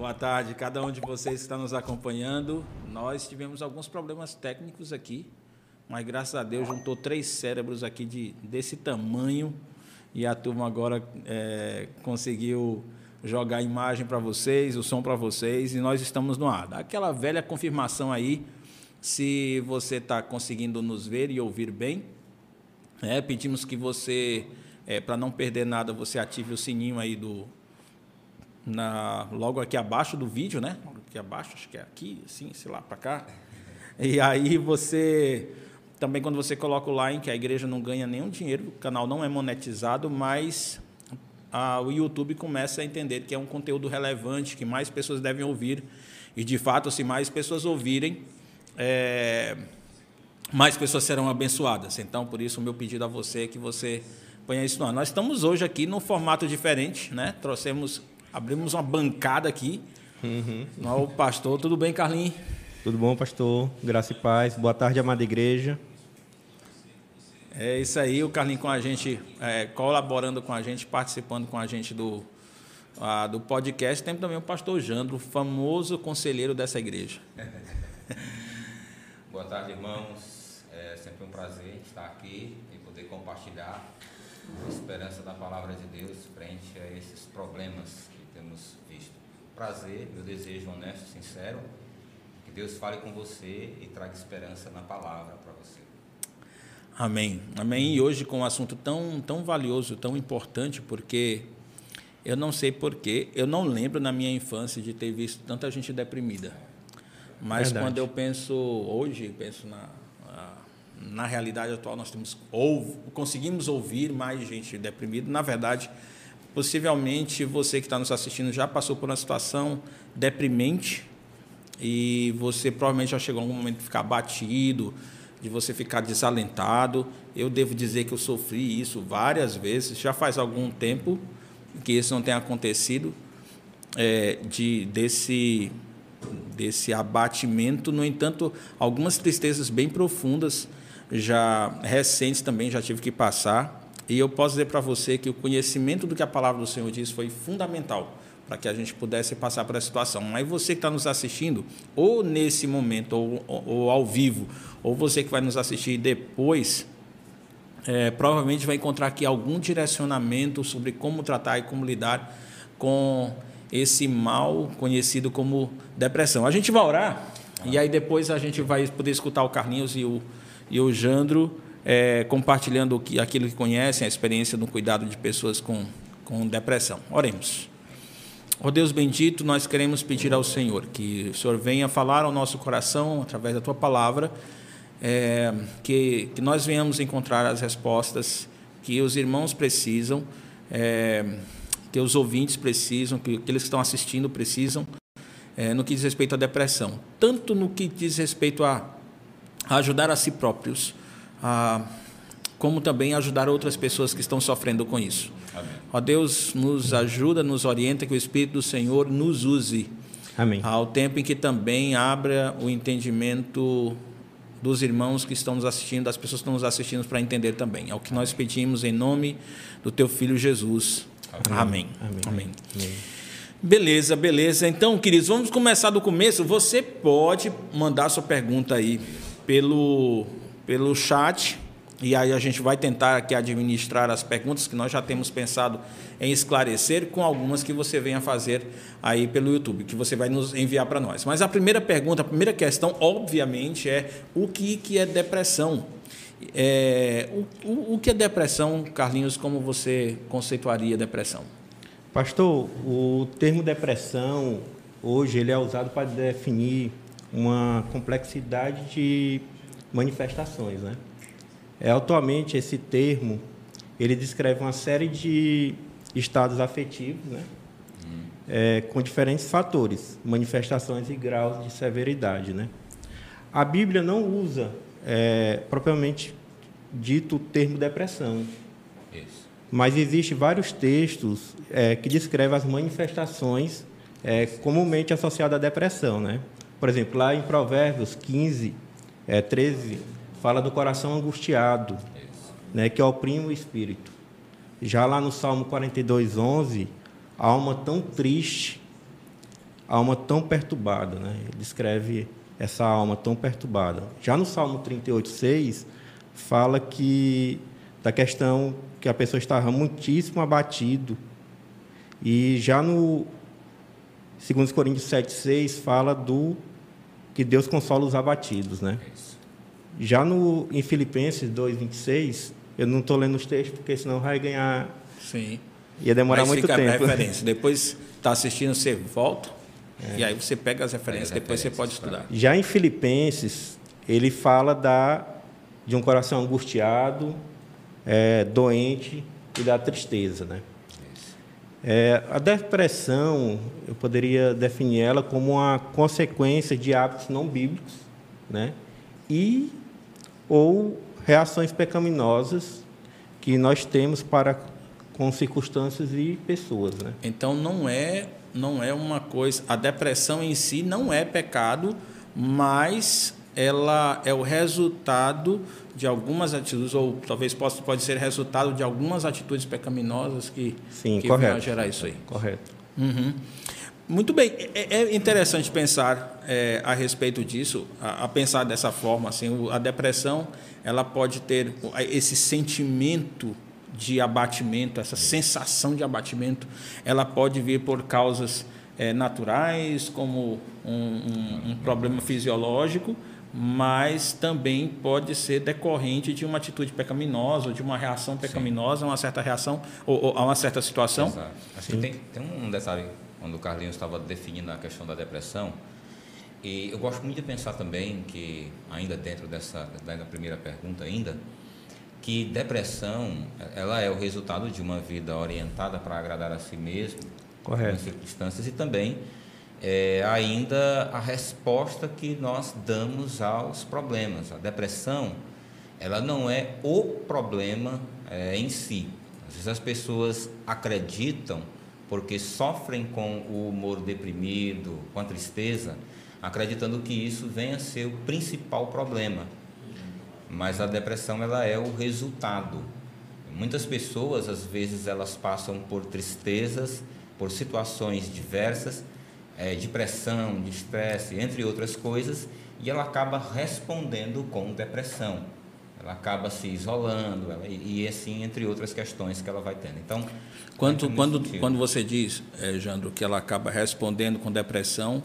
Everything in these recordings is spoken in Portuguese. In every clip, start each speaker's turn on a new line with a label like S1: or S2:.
S1: Boa tarde, cada um de vocês que está nos acompanhando. Nós tivemos alguns problemas técnicos aqui, mas graças a Deus juntou três cérebros aqui de, desse tamanho e a turma agora é, conseguiu jogar a imagem para vocês, o som para vocês e nós estamos no ar. Aquela velha confirmação aí, se você está conseguindo nos ver e ouvir bem, é, pedimos que você, é, para não perder nada, você ative o sininho aí do na, logo aqui abaixo do vídeo, né? Aqui abaixo, acho que é aqui, assim, sei lá, para cá. E aí você também quando você coloca o like, a igreja não ganha nenhum dinheiro, o canal não é monetizado, mas a, o YouTube começa a entender que é um conteúdo relevante, que mais pessoas devem ouvir. E de fato, se mais pessoas ouvirem, é, mais pessoas serão abençoadas. Então, por isso, o meu pedido a você é que você ponha isso no ar. Nós estamos hoje aqui num formato diferente, né? Trouxemos, abrimos uma bancada aqui. Uhum. O pastor, tudo bem, Carlinhos?
S2: Tudo bom, pastor? Graça e paz. Boa tarde, amada igreja.
S1: É isso aí, o Carlinhos com a gente, é, colaborando com a gente, participando com a gente do, a, do podcast. Tem também o pastor Jandro, famoso conselheiro dessa igreja.
S3: Boa tarde, irmãos. É sempre um prazer estar aqui e poder compartilhar a esperança da palavra de Deus frente a esses problemas visto. Prazer, meu desejo honesto, sincero, que Deus fale com você e traga esperança na palavra para você.
S1: Amém. Amém. E hoje com um assunto tão, tão valioso, tão importante, porque eu não sei porquê, eu não lembro na minha infância de ter visto tanta gente deprimida. Mas Verdade. quando eu penso hoje, penso na, na realidade atual nós temos ou conseguimos ouvir mais gente deprimida. Na verdade, possivelmente você que está nos assistindo já passou por uma situação deprimente e você provavelmente já chegou a algum momento de ficar batido, de você ficar desalentado. Eu devo dizer que eu sofri isso várias vezes. Já faz algum tempo que isso não tem acontecido é, de desse desse abatimento. No entanto, algumas tristezas bem profundas já recentes também já tive que passar. E eu posso dizer para você que o conhecimento do que a palavra do Senhor diz foi fundamental para que a gente pudesse passar por essa situação. Mas você que está nos assistindo, ou nesse momento, ou, ou, ou, ao vivo, ou você que vai nos assistir depois, é, provavelmente vai encontrar aqui algum direcionamento sobre como tratar e como lidar com esse mal conhecido como depressão. A gente vai orar e aí depois a gente vai poder escutar o Carlinhos e o e o Jandro é, compartilhando aquilo que conhecem, a experiência no cuidado de pessoas com, com depressão. Oremos. Ó oh Deus bendito, nós queremos pedir ao Senhor que o Senhor venha falar ao nosso coração através da tua palavra, é, que, que nós venhamos encontrar as respostas que os irmãos precisam, é, que os ouvintes precisam, que aqueles que estão assistindo precisam, é, no que diz respeito à depressão, tanto no que diz respeito a a ajudar a si próprios, a, como também ajudar outras pessoas que estão sofrendo com isso. Amém. Ó Deus, nos ajuda, nos orienta, que o Espírito do Senhor nos use. Amém. Ao tempo em que também abra o entendimento dos irmãos que estão nos assistindo, das pessoas que estão nos assistindo para entender também. É o que nós pedimos em nome do teu filho Jesus. Amém. Amém. Amém. Amém. Beleza, beleza. Então, queridos, vamos começar do começo. Você pode mandar sua pergunta aí pelo, pelo chat. E aí a gente vai tentar aqui administrar as perguntas que nós já temos pensado em esclarecer com algumas que você venha fazer aí pelo YouTube, que você vai nos enviar para nós. Mas a primeira pergunta, a primeira questão, obviamente, é o que, que é depressão? É, o, o, o que é depressão, Carlinhos, como você conceituaria depressão?
S2: Pastor, o termo depressão, hoje, ele é usado para definir uma complexidade de manifestações, né? É, atualmente esse termo ele descreve uma série de estados afetivos, né? É, com diferentes fatores, manifestações e graus de severidade, né? A Bíblia não usa é, propriamente dito o termo depressão, Isso. mas existe vários textos é, que descrevem as manifestações é, comumente associadas à depressão, né? Por exemplo, lá em Provérbios 15, é, 13, fala do coração angustiado, né, que oprime o espírito. Já lá no Salmo 42, 11, a alma tão triste, alma tão perturbada. Né? Ele descreve essa alma tão perturbada. Já no Salmo 38, 6, fala que da questão que a pessoa estava muitíssimo abatido. E já no 2 Coríntios 7, 6, fala do que Deus consola os abatidos. Né? Já no, em Filipenses 2, 26, eu não estou lendo os textos, porque senão vai ganhar.
S1: Sim.
S2: Ia demorar
S1: Mas
S2: muito
S1: fica a
S2: tempo.
S1: referência. Depois está assistindo, você volta. E aí você pega as referências,
S3: as
S1: depois você pode
S3: referências,
S1: estudar.
S2: Já em Filipenses, ele fala da, de um coração angustiado, é, doente e da tristeza. Né? É, a depressão, eu poderia definir ela como uma consequência de hábitos não bíblicos né? e ou reações pecaminosas que nós temos para com circunstâncias e pessoas. Né?
S1: Então não é não é uma coisa, a depressão em si não é pecado, mas ela é o resultado de algumas atitudes ou talvez possa pode ser resultado de algumas atitudes pecaminosas que
S2: Sim,
S1: que
S2: correto.
S1: a gerar isso aí.
S2: Correto.
S1: Uhum. Muito bem, é, é interessante pensar é, a respeito disso, a, a pensar dessa forma. Assim, a depressão ela pode ter esse sentimento de abatimento, essa sensação de abatimento, ela pode vir por causas é, naturais, como um, um- um problema fisiológico, mas também pode ser decorrente de uma atitude pecaminosa, ou de uma reação pecaminosa, a uma certa reação ou, ou a uma certa situação.
S3: Exato. Acho que tem, tem um detalhe, quando o Carlinhos estava definindo a questão da depressão, e eu gosto muito de pensar também que, ainda dentro dessa da primeira pergunta ainda, que depressão, ela é o resultado de uma vida orientada para agradar a si mesmo,
S2: Correto.
S3: em circunstâncias, e também é, ainda a resposta que nós damos aos problemas. A depressão, ela não é o problema é, em si. Às vezes as pessoas acreditam, porque sofrem com o humor deprimido, com a tristeza, acreditando que isso venha a ser o principal problema. Mas a depressão ela é o resultado. Muitas pessoas, às vezes, elas passam por tristezas, por situações diversas, eh, depressão, de estresse, entre outras coisas, e ela acaba respondendo com depressão. Ela acaba se isolando, ela- e, e assim, entre outras questões que ela vai tendo. Então,
S1: Quando,
S3: nesse
S1: quando,
S3: sentido.
S1: quando você diz, eh, Jandro, que ela acaba respondendo com depressão,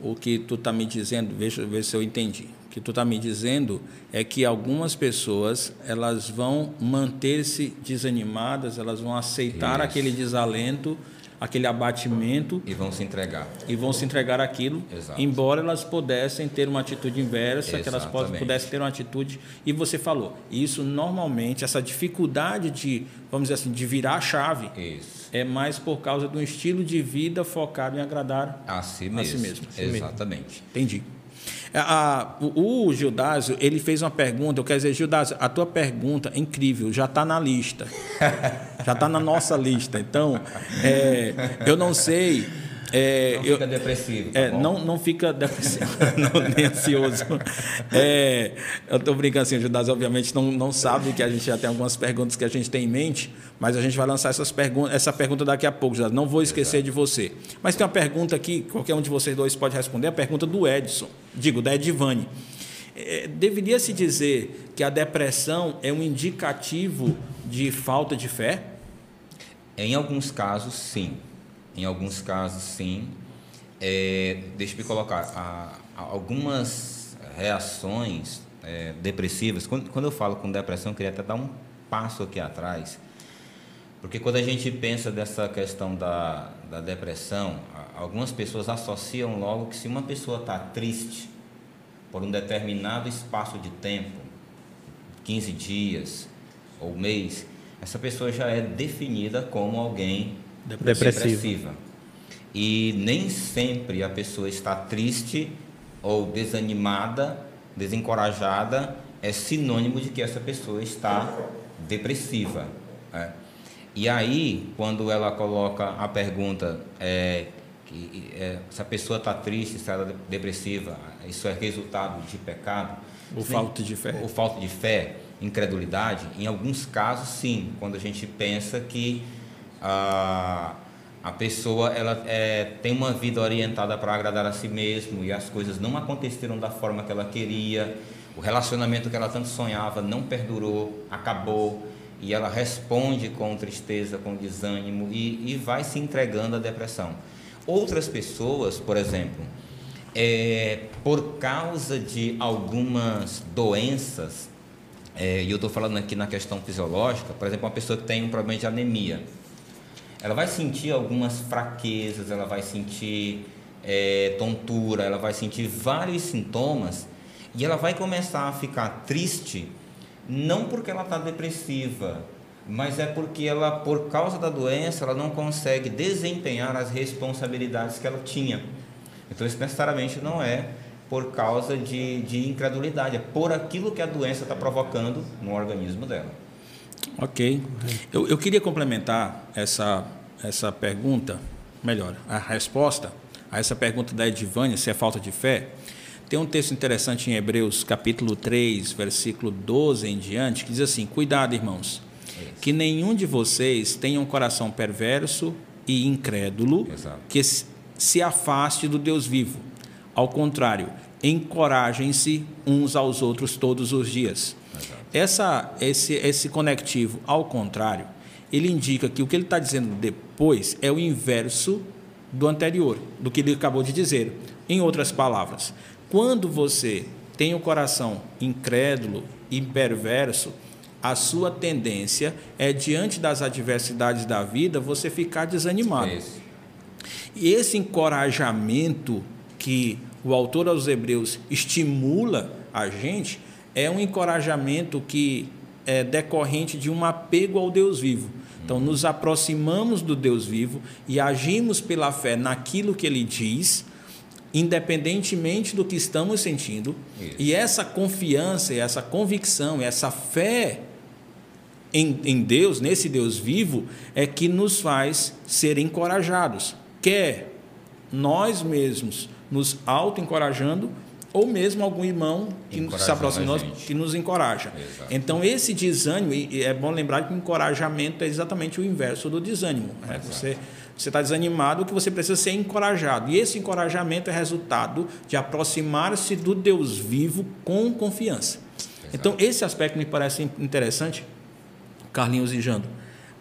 S1: o que tu está me dizendo, veja ver se eu entendi. O que tu está me dizendo é que algumas pessoas elas vão manter-se desanimadas, elas vão aceitar
S3: Isso.
S1: aquele desalento, aquele abatimento
S3: E vão se entregar.
S1: e vão se entregar aquilo, embora elas pudessem ter uma atitude inversa, que elas
S3: Exatamente.
S1: pudessem ter uma atitude. E você falou, isso normalmente, essa dificuldade de, vamos dizer assim, de virar a chave,
S3: Isso.
S1: é mais por causa de um estilo de vida focado em agradar.
S3: A si
S1: A si
S3: mesmo.
S1: mesmo. A si mesmo.
S3: Exatamente.
S1: Entendi. A- a- o, o Gildásio, ele fez uma pergunta, eu quero dizer, Gildásio, a tua pergunta é incrível, já está na lista. já está na nossa lista. Então, é, eu não sei. é,
S3: Não
S1: eu-
S3: fica depressivo. tá
S1: é, não, não fica depressivo, não, nem ansioso. É, eu estou brincando assim, o Judas obviamente não, não sabe que a gente já tem algumas perguntas que a gente tem em mente, mas a gente vai lançar essas perguntas, essa pergunta daqui a pouco, Judas. Não vou esquecer de você. Mas tem uma pergunta aqui, qualquer um de vocês dois pode responder, a pergunta do Edson, digo, da Edivane. É, deveria se dizer que a depressão é um indicativo de falta de fé?
S3: Em alguns casos, sim. Em alguns casos, sim. É, deixa eu me colocar. a- algumas reações é, depressivas. Quando, quando eu falo com depressão, eu queria até dar um passo aqui atrás. Porque quando a gente pensa dessa questão da, da depressão, algumas pessoas associam logo que se uma pessoa está triste por um determinado espaço de tempo, 15 dias ou mês, essa pessoa já é definida como alguém
S2: Depressivo.
S3: depressiva. E nem sempre a pessoa está triste ou desanimada, desencorajada, é sinônimo de que essa pessoa está depressiva. né? E aí, quando ela coloca a pergunta é, que, é, se a pessoa está triste, ela é depressiva, isso é resultado de pecado?
S1: Ou
S3: Sim.
S1: falta de fé?
S3: Ou falta de fé, incredulidade, em alguns casos sim, quando a gente pensa que ah, a pessoa ela é, tem uma vida orientada para agradar a si mesmo e as coisas não aconteceram da forma que ela queria, o relacionamento que ela tanto sonhava não perdurou, acabou e ela responde com tristeza, com desânimo e, e vai se entregando à depressão. Outras pessoas, por exemplo, é, por causa de algumas doenças, é, e eu estou falando aqui na questão fisiológica, por exemplo, uma pessoa que tem um problema de anemia, ela vai sentir algumas fraquezas, ela vai sentir é, tontura, ela vai sentir vários sintomas e ela vai começar a ficar triste, não porque ela está depressiva, mas é porque ela, por causa da doença, ela não consegue desempenhar as responsabilidades que ela tinha. Então, isso necessariamente não é por causa de, de incredulidade, é por aquilo que a doença está provocando no organismo dela.
S1: Ok. Eu, eu queria complementar essa, essa pergunta, melhor, a resposta a essa pergunta da Edivânia, se é falta de fé. Tem um texto interessante em Hebreus, capítulo 3, versículo 12 em diante, que diz assim: Cuidado, irmãos, que nenhum de vocês tenha um coração perverso e incrédulo, Exato. que se afaste do Deus vivo. Ao contrário, encorajem-se uns aos outros todos os dias essa, esse, esse conectivo, ao contrário, ele indica que o que ele está dizendo depois é o inverso do anterior, do que ele acabou de dizer. Em outras palavras, quando você tem o coração incrédulo e perverso, a sua tendência é, diante das adversidades da vida, você ficar desanimado. É e esse encorajamento que o autor aos Hebreus estimula a gente é um encorajamento que é decorrente de um apego ao Deus vivo. Então, nos aproximamos do Deus vivo e agimos pela fé naquilo que ele diz, independentemente do que estamos sentindo. Isso. E essa confiança, essa convicção, essa fé em, em Deus, nesse Deus vivo, é que nos faz ser encorajados. Quer nós mesmos nos auto-encorajando, ou mesmo algum irmão que se aproxima de nós, que nos encoraja. Exato. Então, esse desânimo, e é bom lembrar que o encorajamento é exatamente o inverso do desânimo. Né? Você está desanimado, que você precisa ser encorajado. E esse encorajamento é resultado de aproximar-se do Deus vivo com confiança. Exato. Então, esse aspecto me parece interessante, Carlinhos e Jando,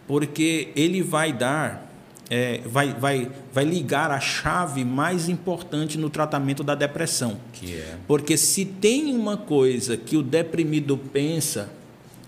S1: porque ele vai dar é, vai, vai, vai ligar a chave mais importante no tratamento da depressão.
S3: Que é?
S1: Porque se tem uma coisa que o deprimido pensa,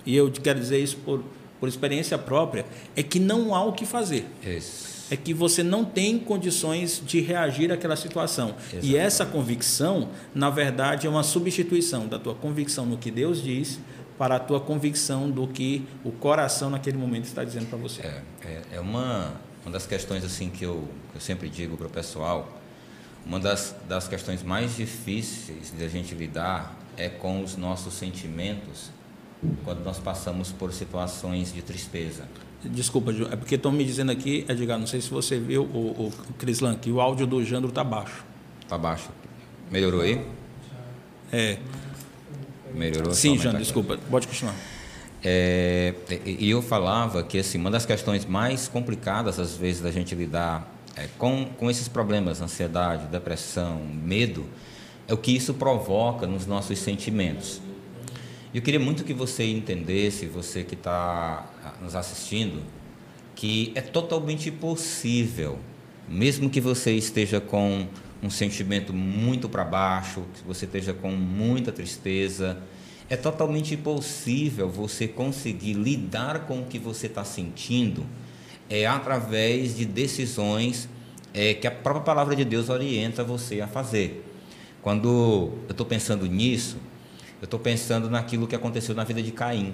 S1: e eu quero dizer isso por, por experiência própria, é que não há o que fazer.
S3: Isso.
S1: É que você não tem condições de reagir àquela situação. Exatamente. E essa convicção, na verdade, é uma substituição da tua convicção no que Deus diz para a tua convicção do que o coração naquele momento está dizendo para você.
S3: É, é, é uma uma das questões assim que eu, eu sempre digo para o pessoal, uma das, das questões mais difíceis de a gente lidar é com os nossos sentimentos quando nós passamos por situações de tristeza.
S1: Desculpa, é porque estão me dizendo aqui, Edgar, não sei se você viu, o, o Crislan, que o áudio do Jandro está baixo.
S3: Está baixo. Melhorou aí?
S1: É.
S3: Melhorou?
S1: Sim, Jandro, desculpa. Pode continuar.
S3: É, e eu falava que assim, uma das questões mais complicadas, às vezes, da gente lidar é, com, com esses problemas, ansiedade, depressão, medo, é o que isso provoca nos nossos sentimentos. Eu queria muito que você entendesse, você que está nos assistindo, que é totalmente possível, mesmo que você esteja com um sentimento muito para baixo, que você esteja com muita tristeza, é totalmente impossível você conseguir lidar com o que você está sentindo é, através de decisões é, que a própria palavra de Deus orienta você a fazer. Quando eu estou pensando nisso, eu estou pensando naquilo que aconteceu na vida de Caim.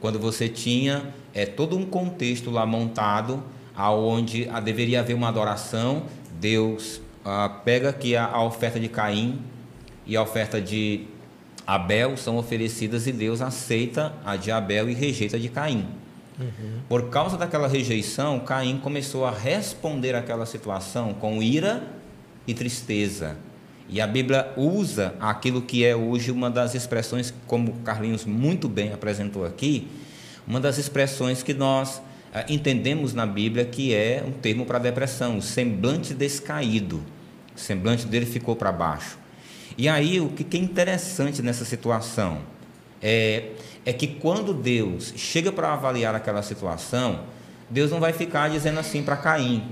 S3: Quando você tinha é, todo um contexto lá montado, aonde deveria haver uma adoração, Deus ah, pega aqui a, a oferta de Caim e a oferta de Abel são oferecidas e Deus aceita a de Abel e rejeita a de Caim. Uhum. Por causa daquela rejeição, Caim começou a responder àquela situação com ira e tristeza. E a Bíblia usa aquilo que é hoje uma das expressões, como Carlinhos muito bem apresentou aqui, uma das expressões que nós ah, entendemos na Bíblia que é um termo para depressão, o semblante descaído. O semblante dele ficou para baixo. E aí, o que é interessante nessa situação é, é que quando Deus chega para avaliar aquela situação, Deus não vai ficar dizendo assim para Caim: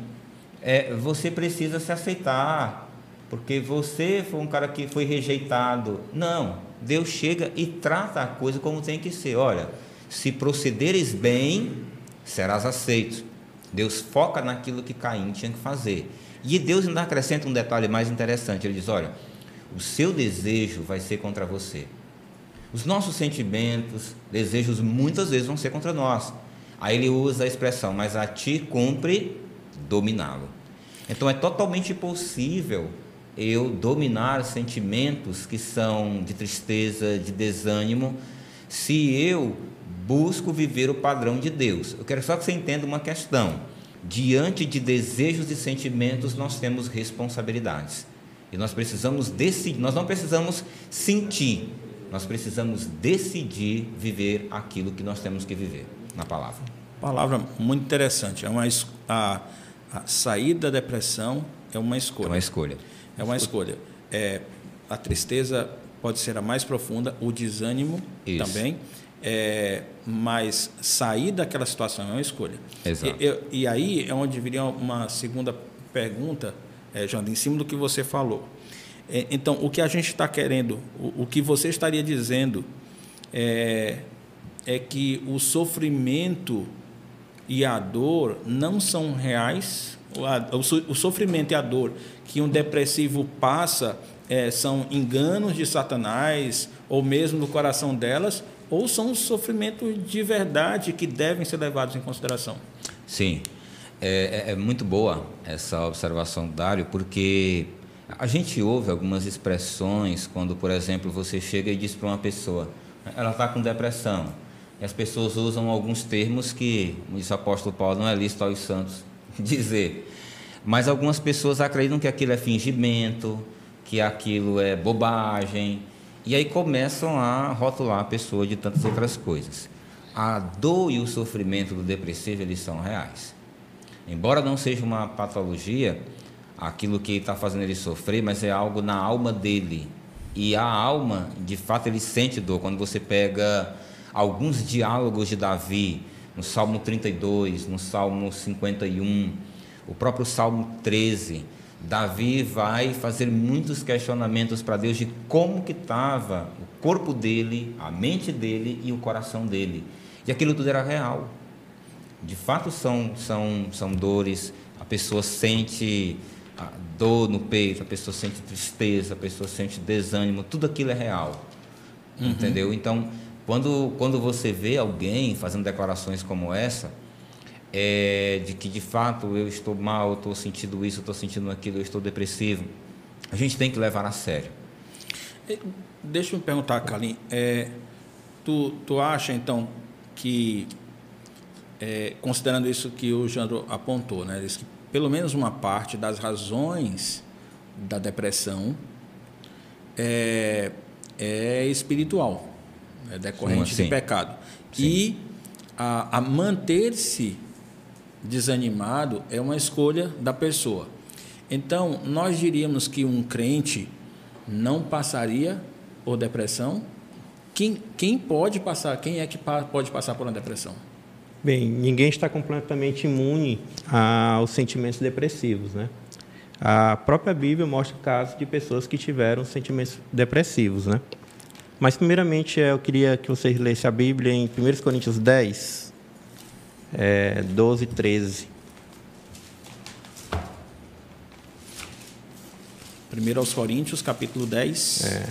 S3: é, você precisa se aceitar, porque você foi um cara que foi rejeitado. Não, Deus chega e trata a coisa como tem que ser. Olha, se procederes bem, serás aceito. Deus foca naquilo que Caim tinha que fazer. E Deus ainda acrescenta um detalhe mais interessante. Ele diz: olha, o seu desejo vai ser contra você. Os nossos sentimentos, desejos, muitas vezes vão ser contra nós. Aí ele usa a expressão, mas a ti cumpre dominá-lo. Então é totalmente possível eu dominar sentimentos que são de tristeza, de desânimo, se eu busco viver o padrão de Deus. Eu quero só que você entenda uma questão. Diante de desejos e sentimentos, nós temos responsabilidades. E nós precisamos decidir, nós não precisamos sentir, nós precisamos decidir viver aquilo que nós temos que viver na palavra.
S1: Palavra muito interessante. É uma a, a saída da depressão é uma escolha.
S3: É uma escolha.
S1: É uma escolha. É, a tristeza pode ser a mais profunda, o desânimo Isso. também. É, mas sair daquela situação é uma escolha.
S3: Exato.
S1: E, e aí é onde viria uma segunda pergunta, é, Janda, em cima do que você falou. É, então, o que a gente está querendo, o, o, que você estaria dizendo é, é que o sofrimento e a dor não são reais. O, o, o sofrimento e a dor que um depressivo passa é, são enganos de Satanás ou mesmo do coração delas, ou são sofrimentos de verdade que devem ser levados em consideração?
S3: Sim, é, é, é muito boa essa observação, Dário, porque a gente ouve algumas expressões quando, por exemplo, você chega e diz para uma pessoa, ela está com depressão. E as pessoas usam alguns termos que, como diz o apóstolo Paulo, não é lícito aos santos dizer. Mas algumas pessoas acreditam que aquilo é fingimento, que aquilo é bobagem, e aí começam a rotular a pessoa de tantas outras coisas. A dor e o sofrimento do depressivo, eles são reais. Embora não seja uma patologia, aquilo que está fazendo ele sofrer, mas é algo na alma dele. E a alma, de fato, ele sente dor. Quando você pega alguns diálogos de Davi, no Salmo 32, no Salmo 51, o próprio Salmo 13, Davi vai fazer muitos questionamentos para Deus de como que estava o corpo dele, a mente dele e o coração dele. E aquilo tudo era real. De fato são, são, são dores, a pessoa sente a dor no peito, a pessoa sente tristeza, a pessoa sente desânimo, tudo aquilo é real. Uhum. Entendeu? Então, quando, quando você vê alguém fazendo declarações como essa, é, de que de fato eu estou mal, eu estou sentindo isso, eu estou sentindo aquilo, eu estou depressivo, a gente tem que levar a sério.
S1: Deixa eu me perguntar, Kalim, é, tu, tu acha então que, é, considerando isso que o Jandro apontou, né, que pelo menos uma parte das razões da depressão é, é espiritual, é decorrente Sim, de pecado. Sim. E a, a manter-se desanimado é uma escolha da pessoa. Então, nós diríamos que um crente não passaria por depressão. Quem, quem pode passar? Quem é que pode passar por uma depressão?
S2: Bem, ninguém está completamente imune aos sentimentos depressivos, né? A própria Bíblia mostra casos de pessoas que tiveram sentimentos depressivos, né? Mas, primeiramente, eu queria que vocês lessem a Bíblia em 1 Coríntios 10, é, 12 e 13.
S1: 1 aos Coríntios, capítulo 10. É.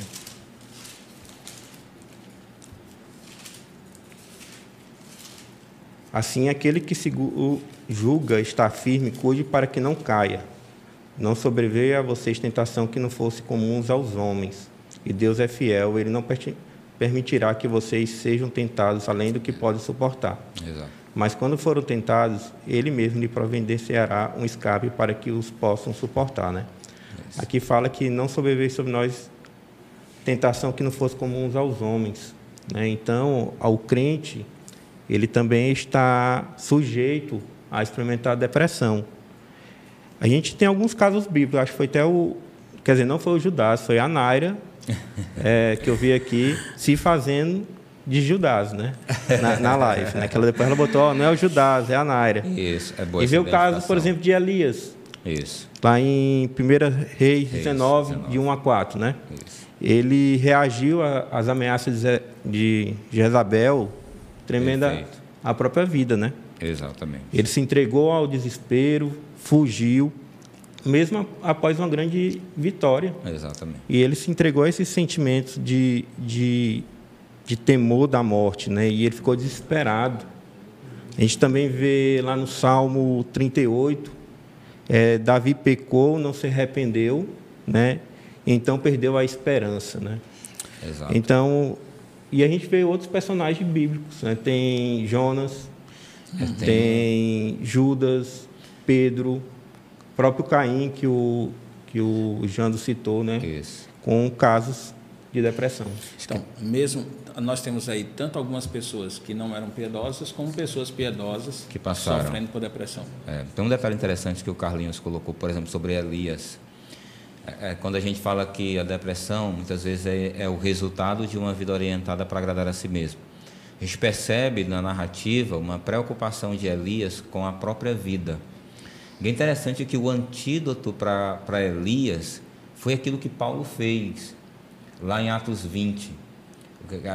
S2: Assim, aquele que se julga estar firme, cuide para que não caia. Não sobreveia a vocês tentação que não fosse comum aos homens. E Deus é fiel, Ele não permitirá que vocês sejam tentados além do que podem suportar.
S3: Exato.
S2: Mas quando foram tentados, Ele mesmo lhe providenciará um escape para que os possam suportar. Né? Aqui fala que não sobreveio sobre nós tentação que não fosse comum aos homens. Né? Então, ao crente, ele também está sujeito a experimentar depressão. A gente tem alguns casos bíblicos, acho que foi até o. Quer dizer, não foi o Judas, foi a Naira, é, que eu vi aqui, se fazendo de Judas, né? Na, na live. Né? Que ela, depois ela botou, oh, não é o Judas, é a Naira.
S3: Isso, é boa
S2: E vê o caso, por exemplo, de Elias.
S3: Isso.
S2: Lá em 1 Reis 19, 19, de 1 a 4, né? Isso. Ele reagiu às ameaças de Jezabel, tremenda Perfeito. a própria vida, né?
S3: Exatamente.
S2: Ele se entregou ao desespero, fugiu, mesmo após uma grande vitória.
S3: Exatamente.
S2: E ele se entregou a esses sentimentos de, de, de temor da morte, né? E ele ficou desesperado. A gente também vê lá no Salmo 38, é, Davi pecou, não se arrependeu, né? Então perdeu a esperança, né?
S3: Exato.
S2: Então, e a gente vê outros personagens bíblicos, né? Tem Jonas, tem, tem Judas, Pedro, próprio Caim que o que o Jando citou, né?
S3: Isso.
S2: Com casos de depressão.
S1: Então, mesmo nós temos aí tanto algumas pessoas que não eram piedosas, como pessoas piedosas
S3: que passaram
S1: sofrendo por depressão.
S3: É, tem um detalhe interessante que o Carlinhos colocou, por exemplo, sobre Elias. É, é quando a gente fala que a depressão, muitas vezes, é, é o resultado de uma vida orientada para agradar a si mesmo. A gente percebe na narrativa uma preocupação de Elias com a própria vida. E é interessante que o antídoto para Elias foi aquilo que Paulo fez lá em Atos 20.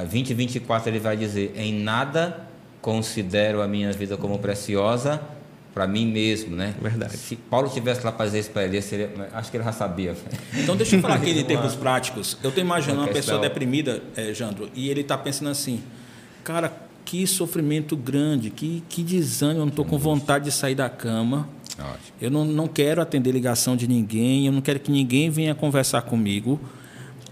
S3: 20 e 24 ele vai dizer: Em nada considero a minha vida como preciosa para mim mesmo, né?
S2: Verdade.
S3: Se Paulo tivesse lá para dizer isso para ele, seria, acho que ele já sabia.
S1: Então, deixa eu falar aqui de termos práticos. Eu estou imaginando uma, uma pessoa deprimida, é, Jandro, e ele está pensando assim: cara, que sofrimento grande, que, que desânimo, eu não estou com vontade de sair da cama.
S3: Ótimo.
S1: Eu não, não quero atender ligação de ninguém, eu não quero que ninguém venha conversar comigo.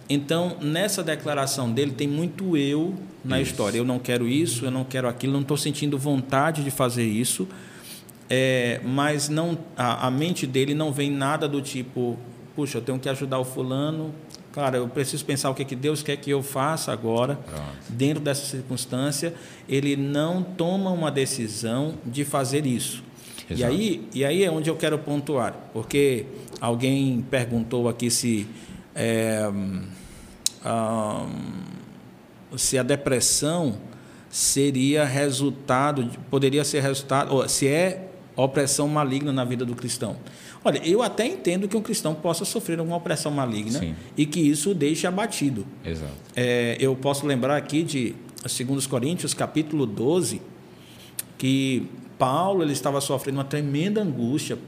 S1: Então, nessa declaração dele, tem muito eu na isso. história. Eu não quero isso, eu não quero aquilo, não estou sentindo vontade de fazer isso. É, mas não a, a, mente dele não vem nada do tipo, puxa, eu tenho que ajudar o fulano. Cara, eu preciso pensar o que, que Deus quer que eu faça agora, Pronto. dentro dessa circunstância. Ele não toma uma decisão de fazer isso. E aí, e aí é onde eu quero pontuar, porque alguém perguntou aqui se é, se a depressão seria resultado, poderia ser resultado, ou se é opressão maligna na vida do cristão. Olha, eu até entendo que um cristão possa sofrer uma opressão maligna
S3: Sim.
S1: e que isso o deixe abatido.
S3: Exato.
S1: É, eu posso lembrar aqui de 2 Coríntios, capítulo 12, que Paulo ele estava sofrendo uma tremenda angústia,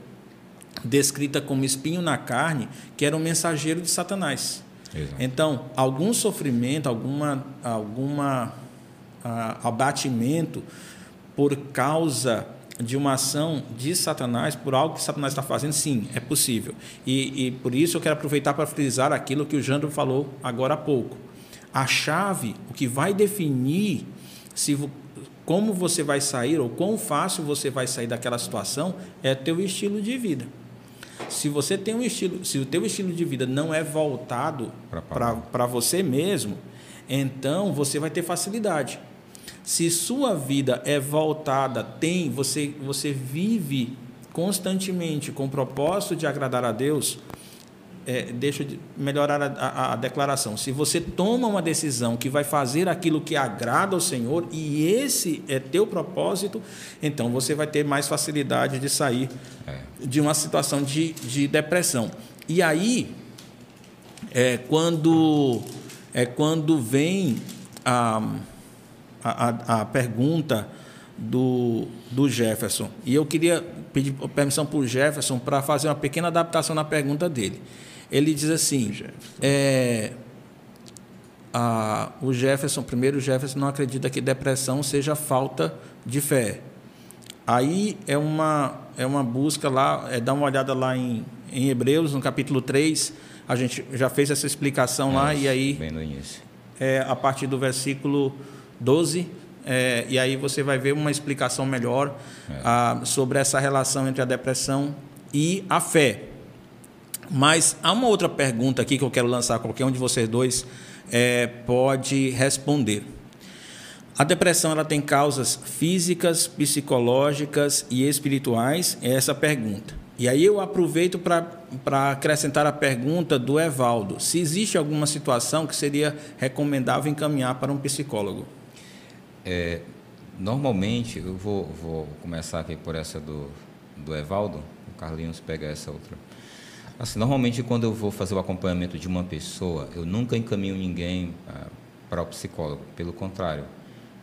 S1: descrita como espinho na carne, que era um mensageiro de Satanás.
S3: Exato.
S1: Então, algum sofrimento, alguma, alguma uh, abatimento por causa de uma ação de Satanás, por algo que Satanás está fazendo, sim, é possível. E, e por isso eu quero aproveitar para frisar aquilo que o Jandro falou agora há pouco. A chave, o que vai definir se como você vai sair ou quão fácil você vai sair daquela situação é teu estilo de vida. Se você tem um estilo, se o teu estilo de vida não é voltado para você mesmo, então você vai ter facilidade. Se sua vida é voltada, tem, você você vive constantemente com o propósito de agradar a Deus, é, deixa eu melhorar a, a, a, declaração. Se você toma uma decisão que vai fazer aquilo que agrada ao Senhor e esse é teu propósito, então você vai ter mais facilidade de sair é. De uma situação de, de depressão. E aí é quando é quando vem a, a, a pergunta do, do Jefferson. E eu queria pedir permissão para o Jefferson para fazer uma pequena adaptação na pergunta dele. Ele diz assim: é, a, o Jefferson, primeiro, o Jefferson não acredita que depressão seja falta de fé. Aí é uma, é uma busca lá, é dar uma olhada lá em, em Hebreus, no capítulo 3. A gente já fez essa explicação lá, e aí.
S3: Bem no início.
S1: É, a partir do versículo 12. É, e aí você vai ver uma explicação melhor é. a, sobre essa relação entre a depressão e a fé. Mas há uma outra pergunta aqui que eu quero lançar, qualquer um de vocês dois é, pode responder. A depressão ela tem causas físicas, psicológicas e espirituais? É essa a pergunta. E aí eu aproveito para acrescentar a pergunta do Evaldo. Se existe alguma situação que seria recomendável encaminhar para um psicólogo?
S3: É, normalmente, eu vou, vou começar aqui por essa do, do Evaldo. O Carlinhos pega essa outra. Assim, normalmente, quando eu vou fazer o acompanhamento de uma pessoa, eu nunca encaminho ninguém ah, para o psicólogo. Pelo contrário,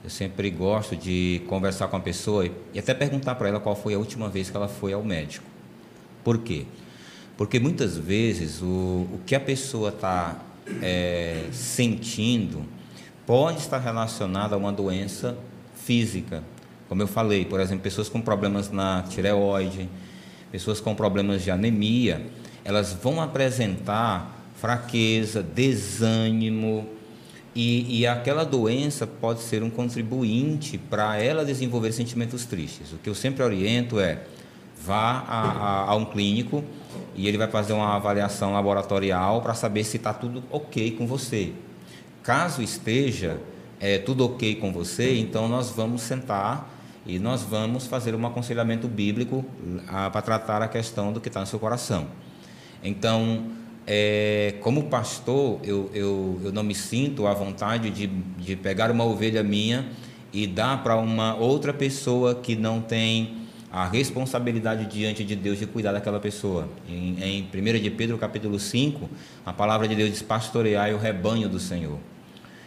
S3: eu sempre gosto de conversar com a pessoa e até perguntar para ela qual foi a última vez que ela foi ao médico. Por quê? Porque muitas vezes o, o que a pessoa está é, sentindo pode estar relacionado a uma doença física. Como eu falei, por exemplo, pessoas com problemas na tireoide, pessoas com problemas de anemia, elas vão apresentar fraqueza, desânimo, e, e, aquela doença pode ser um contribuinte para ela desenvolver sentimentos tristes. O que eu sempre oriento é vá a, a, a um clínico e ele vai fazer uma avaliação laboratorial para saber se está tudo ok com você. Caso esteja é, tudo ok com você, então nós vamos sentar e nós vamos fazer um aconselhamento bíblico para tratar a questão do que está no seu coração. Então, é, como pastor, eu, eu, eu não me sinto à vontade de, de pegar uma ovelha minha e dar para uma outra pessoa que não tem a responsabilidade diante de Deus de cuidar daquela pessoa. Em, em 1 de Pedro capítulo 5, a palavra de Deus diz pastorear o rebanho do Senhor.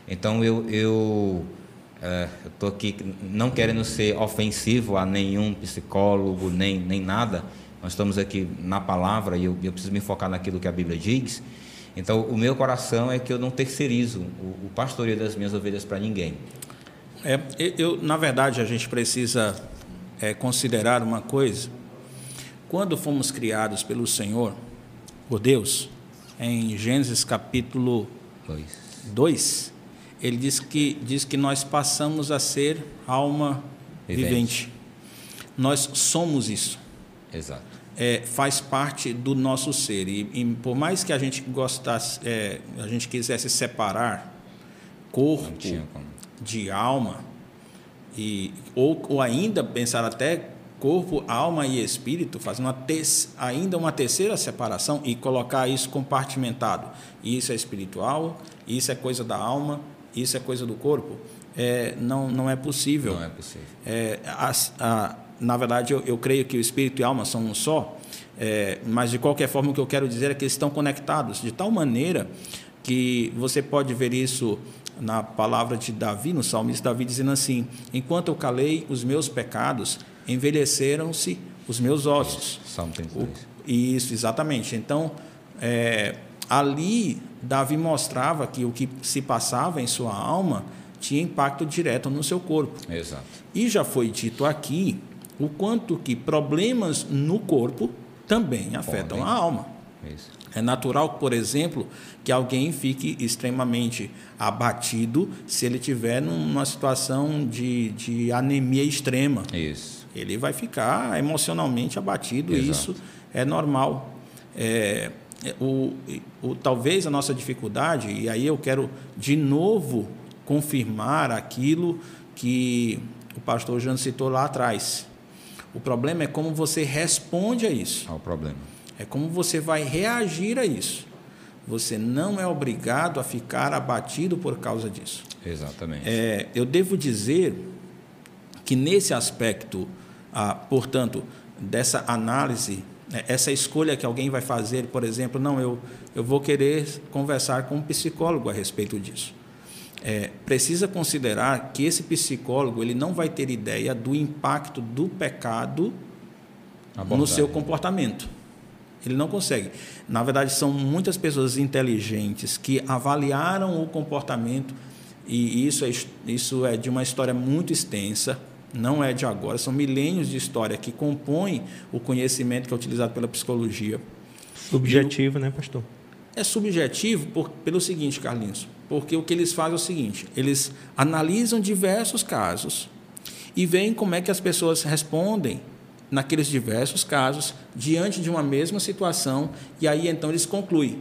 S3: Então eu eu é, estou aqui não querendo ser ofensivo a nenhum psicólogo nem, nem nada, nós estamos aqui na palavra e eu, eu preciso me focar naquilo que a Bíblia diz. Então, o meu coração é que eu não terceirizo o, o pastoreio das minhas ovelhas para ninguém.
S1: É, eu, na verdade, a gente precisa é, considerar uma coisa. Quando fomos criados pelo Senhor, por Deus, em Gênesis capítulo 2, ele diz que, diz que nós passamos a ser alma vivente. vivente. Nós somos isso.
S3: Exato.
S1: É, faz parte do nosso ser. E, e, por mais que a gente gostasse, é, a gente quisesse separar corpo de alma, e, ou, ou ainda pensar até corpo, alma e espírito, fazer uma te ainda uma terceira separação e colocar isso compartimentado. Isso é espiritual, isso é coisa da alma, isso é coisa do corpo. É, não, não é possível.
S3: Não é possível.
S1: É, a, a, na verdade, eu, eu creio que o espírito e a alma são um só, é, mas de qualquer forma, o que eu quero dizer é que eles estão conectados de tal maneira que você pode ver isso na palavra de Davi, no salmista Davi, dizendo assim: Enquanto eu calei os meus pecados, envelheceram-se os meus ossos.
S3: Salmo 32.
S1: Isso, exatamente. Então, é, ali, Davi mostrava que o que se passava em sua alma tinha impacto direto no seu corpo.
S3: Exato.
S1: E já foi dito aqui o quanto que problemas no corpo também afetam a alma.
S3: Isso.
S1: É natural, por exemplo, que alguém fique extremamente abatido se ele tiver numa situação de, de anemia extrema.
S3: Isso.
S1: Ele vai ficar emocionalmente abatido, Exato. isso é normal. É, o, o, talvez a nossa dificuldade, e aí eu quero de novo confirmar aquilo que o pastor Jean citou lá atrás. O problema é como você responde a isso.
S3: Ao problema.
S1: É como você vai reagir a isso. Você não é obrigado a ficar abatido por causa disso.
S3: Exatamente.
S1: É, eu devo dizer que nesse aspecto, ah, portanto, dessa análise, né, essa escolha que alguém vai fazer, por exemplo, não, eu, eu vou querer conversar com um psicólogo a respeito disso é, precisa considerar que esse psicólogo ele não vai ter ideia do impacto do pecado Abordagem. no seu comportamento. Ele não consegue. Na verdade, são muitas pessoas inteligentes que avaliaram o comportamento, e isso é, isso é de uma história muito extensa, não é de agora, são milênios de história que compõem o conhecimento que é utilizado pela psicologia.
S2: Subjetivo, né, pastor?
S1: É subjetivo por, pelo seguinte, Carlinhos porque o que eles fazem é o seguinte: eles analisam diversos casos e veem como é que as pessoas respondem naqueles diversos casos diante de uma mesma situação e aí então eles concluem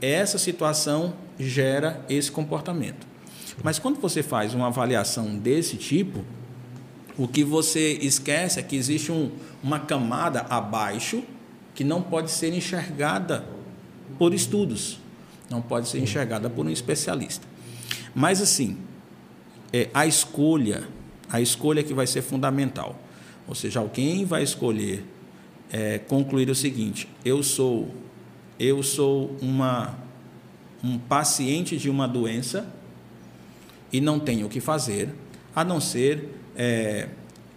S1: essa situação gera esse comportamento. Mas quando você faz uma avaliação desse tipo, o que você esquece é que existe um, uma camada abaixo que não pode ser enxergada por estudos, não pode ser enxergada por um especialista. Mas assim, é, a escolha, a escolha que vai ser fundamental. Ou seja, alguém vai escolher é, concluir o seguinte: eu sou, eu sou uma, um paciente de uma doença e não tenho o que fazer, a não ser é,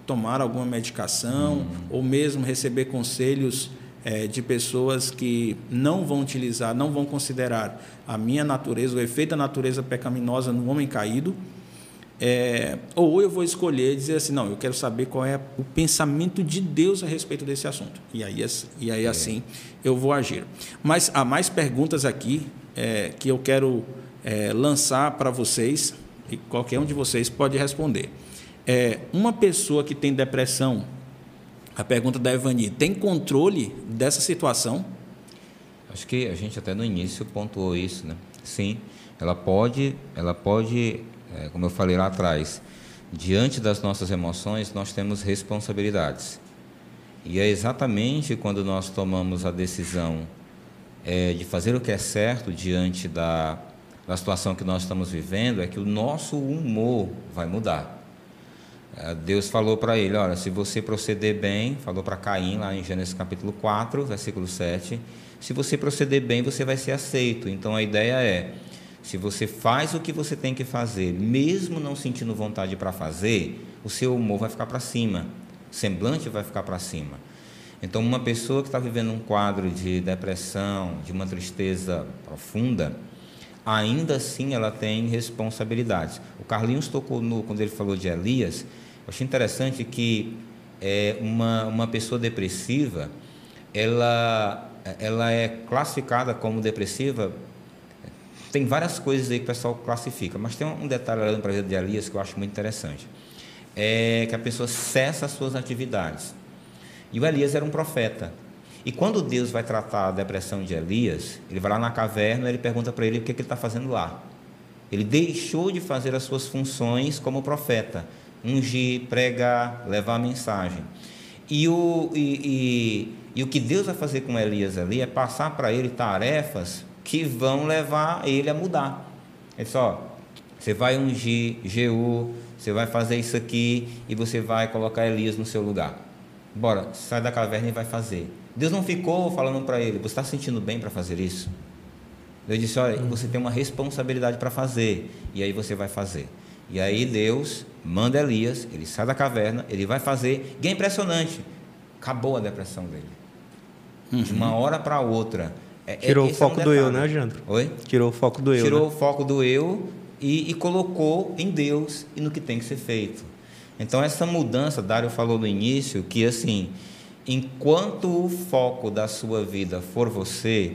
S1: tomar alguma medicação hum. ou mesmo receber conselhos é, de pessoas que não vão utilizar, não vão considerar a minha natureza, o efeito da natureza pecaminosa no homem caído é, ou eu vou escolher dizer assim, não, eu quero saber qual é o pensamento de Deus a respeito desse assunto. E aí, e aí é. assim eu vou agir. Mas há mais perguntas aqui é, que eu quero é, lançar para vocês, e qualquer um de vocês pode responder. É, uma pessoa que tem depressão, a pergunta da Evani, tem controle dessa situação?
S3: Acho que a gente até no início pontuou isso, né? Sim, ela pode, ela pode é, como eu falei lá atrás, diante das nossas emoções, nós temos responsabilidades. E é exatamente quando nós tomamos a decisão é, de fazer o que é certo diante da, da situação que nós estamos vivendo, é que o nosso humor vai mudar. É, Deus falou para ele: olha, se você proceder bem, falou para Caim lá em Gênesis capítulo 4, versículo 7, se você proceder bem, você vai ser aceito. Então a ideia é se você faz o que você tem que fazer, mesmo não sentindo vontade para fazer, o seu humor vai ficar para cima, o semblante vai ficar para cima. Então, uma pessoa que está vivendo um quadro de depressão, de uma tristeza profunda, ainda assim ela tem responsabilidades. O Carlinhos tocou no, quando ele falou de Elias, achei interessante que é, uma, uma pessoa depressiva, ela, ela é classificada como depressiva tem várias coisas aí que o pessoal classifica, mas tem um detalhe olhando para a vida de Elias que eu acho muito interessante. É que a pessoa cessa as suas atividades. E o Elias era um profeta. E quando Deus vai tratar a depressão de Elias, ele vai lá na caverna e ele pergunta para ele o que, é que ele está fazendo lá. Ele deixou de fazer as suas funções como profeta, ungir, pregar, levar a mensagem. E o, e, e, e o que Deus vai fazer com Elias ali é passar para ele tarefas que vão levar ele a mudar. É só, você vai ungir Jeú, você vai fazer isso aqui e você vai colocar Elias no seu lugar. Bora, sai da caverna e vai fazer. Deus não ficou falando para ele, você está sentindo bem para fazer isso? Deus disse, olha, você tem uma responsabilidade para fazer, e aí você vai fazer. E aí Deus manda Elias, ele sai da caverna, ele vai fazer, e é impressionante, acabou a depressão dele. Uhum. De uma hora para outra,
S2: é, é, Tirou o foco é um do eu, né, Jandro?
S3: Oi?
S2: Tirou o foco do eu.
S3: Tirou
S2: né?
S3: o foco do eu e, e, colocou em Deus e no que tem que ser feito. Então, essa mudança, Dário falou no início que, assim, enquanto o foco da sua vida for você,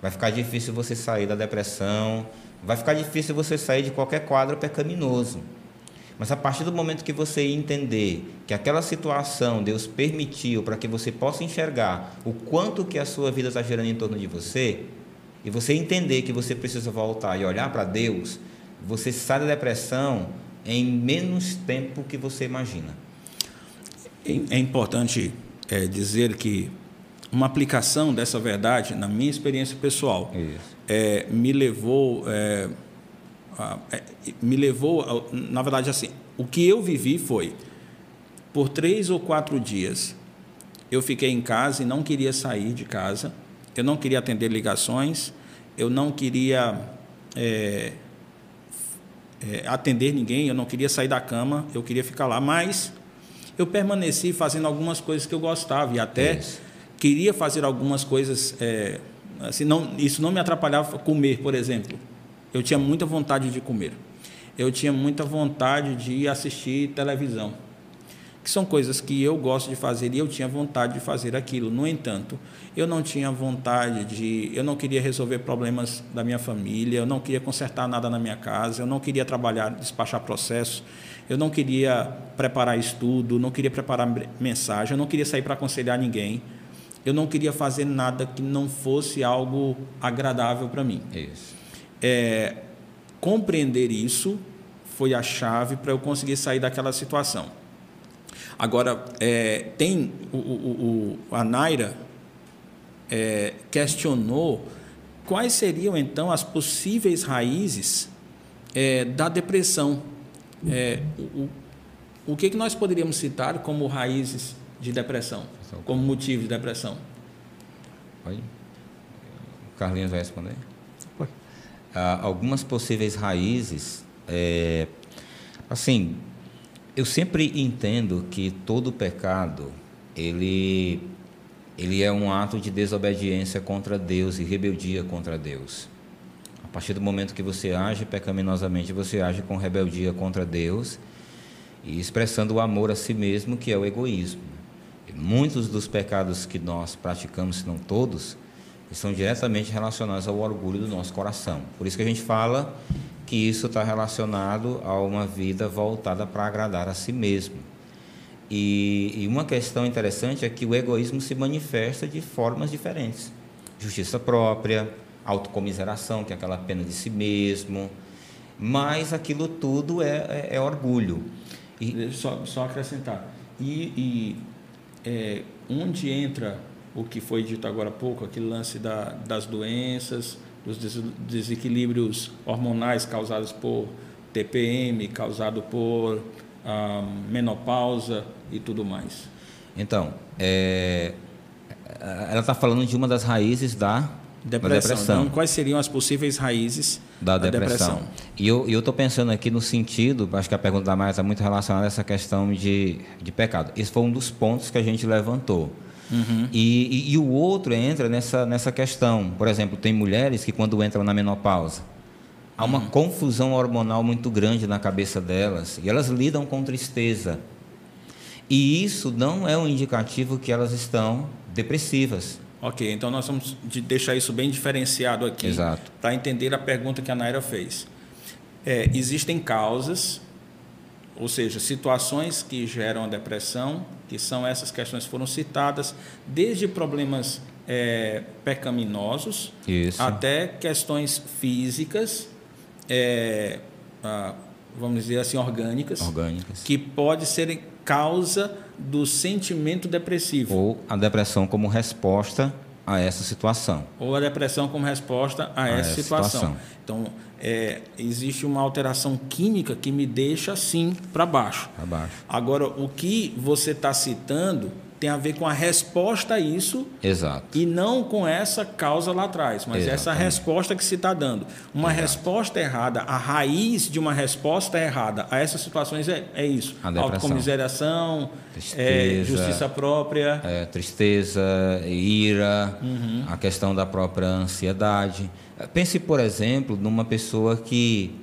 S3: vai ficar difícil você sair da depressão, vai ficar difícil você sair de qualquer quadro pecaminoso. Mas a partir do momento que você entender que aquela situação Deus permitiu para que você possa enxergar o quanto que a sua vida está gerando em torno de você, e você entender que você precisa voltar e olhar para Deus, você sai da depressão em menos tempo que você imagina.
S1: É importante é, dizer que uma aplicação dessa verdade, na minha experiência pessoal, é, me levou é, é, me levou, na verdade, assim, o que eu vivi foi, por três ou quatro dias, eu fiquei em casa e não queria sair de casa, eu não queria atender ligações, eu não queria é, é, atender ninguém, eu não queria sair da cama, eu queria ficar lá, mas eu permaneci fazendo algumas coisas que eu gostava e até isso. Queria fazer algumas coisas, é, assim, não, isso não me atrapalhava comer, por exemplo. Eu tinha muita vontade de comer. Eu tinha muita vontade de assistir televisão. Que são coisas que eu gosto de fazer e eu tinha vontade de fazer aquilo. No entanto, eu não tinha vontade de. Eu não queria resolver problemas da minha família, eu não queria consertar nada na minha casa, eu não queria trabalhar, despachar processos, eu não queria preparar estudo, não queria preparar mensagem, eu não queria sair para aconselhar ninguém eu não queria fazer nada que não fosse algo agradável para mim.
S3: Isso.
S1: É, compreender isso foi a chave para eu conseguir sair daquela situação. Agora, é, tem o, o, o, a Naira é, questionou quais seriam então as possíveis raízes é, da depressão. É, o, o que, que nós poderíamos citar como raízes de depressão, como motivo de depressão?
S3: Oi? Carlinhos vai responder. Ah, algumas possíveis raízes, é, assim, eu sempre entendo que todo pecado ele ele é um ato de desobediência contra Deus e rebeldia contra Deus. A partir do momento que você age pecaminosamente, você age com rebeldia contra Deus e expressando o amor a si mesmo, que é o egoísmo. Muitos dos pecados que nós praticamos, se não todos, estão diretamente relacionados ao orgulho do nosso coração. Por isso que a gente fala que isso está relacionado a uma vida voltada para agradar a si mesmo. E, e, uma questão interessante é que o egoísmo se manifesta de formas diferentes: justiça própria, autocomiseração, que é aquela pena de si mesmo, mas aquilo tudo é, é, é orgulho.
S1: E só, só acrescentar. E, e é, onde entra o que foi dito agora há pouco, aquele lance da, das doenças, dos desequilíbrios hormonais causados por TPM, causado por ah, menopausa e tudo mais.
S3: Então, é, ela está falando de uma das raízes da depressão. Da depressão. Então,
S1: quais seriam as possíveis raízes
S3: da, depressão? depressão? E eu estou pensando aqui no sentido, acho que a pergunta da Maia está muito relacionada a essa questão de, de pecado. Esse foi um dos pontos que a gente levantou. Uhum. E, e, e, o outro entra nessa, nessa questão. Por exemplo, tem mulheres que, quando entram na menopausa, há uma uhum. confusão hormonal muito grande na cabeça delas e elas lidam com tristeza. E isso não é um indicativo que elas estão depressivas.
S1: Ok, então nós vamos deixar isso bem diferenciado aqui. Para entender a pergunta que a Naira fez. É, existem causas ou seja, situações que geram a depressão, que são essas questões que foram citadas, desde problemas é, pecaminosos Isso. até questões físicas, é, ah, vamos dizer assim, orgânicas,
S3: orgânicas,
S1: que pode serem causa do sentimento depressivo.
S3: Ou a depressão como resposta a essa situação.
S1: Ou a depressão como resposta a, a essa, essa situação. situação. Então, é, existe uma alteração química que me deixa assim para baixo.
S3: baixo.
S1: Agora, o que você está citando tem a ver com a resposta a isso
S3: Exato.
S1: e não com essa causa lá atrás, mas Exatamente. essa resposta que se está dando. Uma Exato. resposta errada, a raiz de uma resposta errada a essas situações é, é isso: autocomiseração, é, justiça própria.
S3: É, tristeza, ira, uhum. a questão da própria ansiedade. Pense, por exemplo, numa pessoa que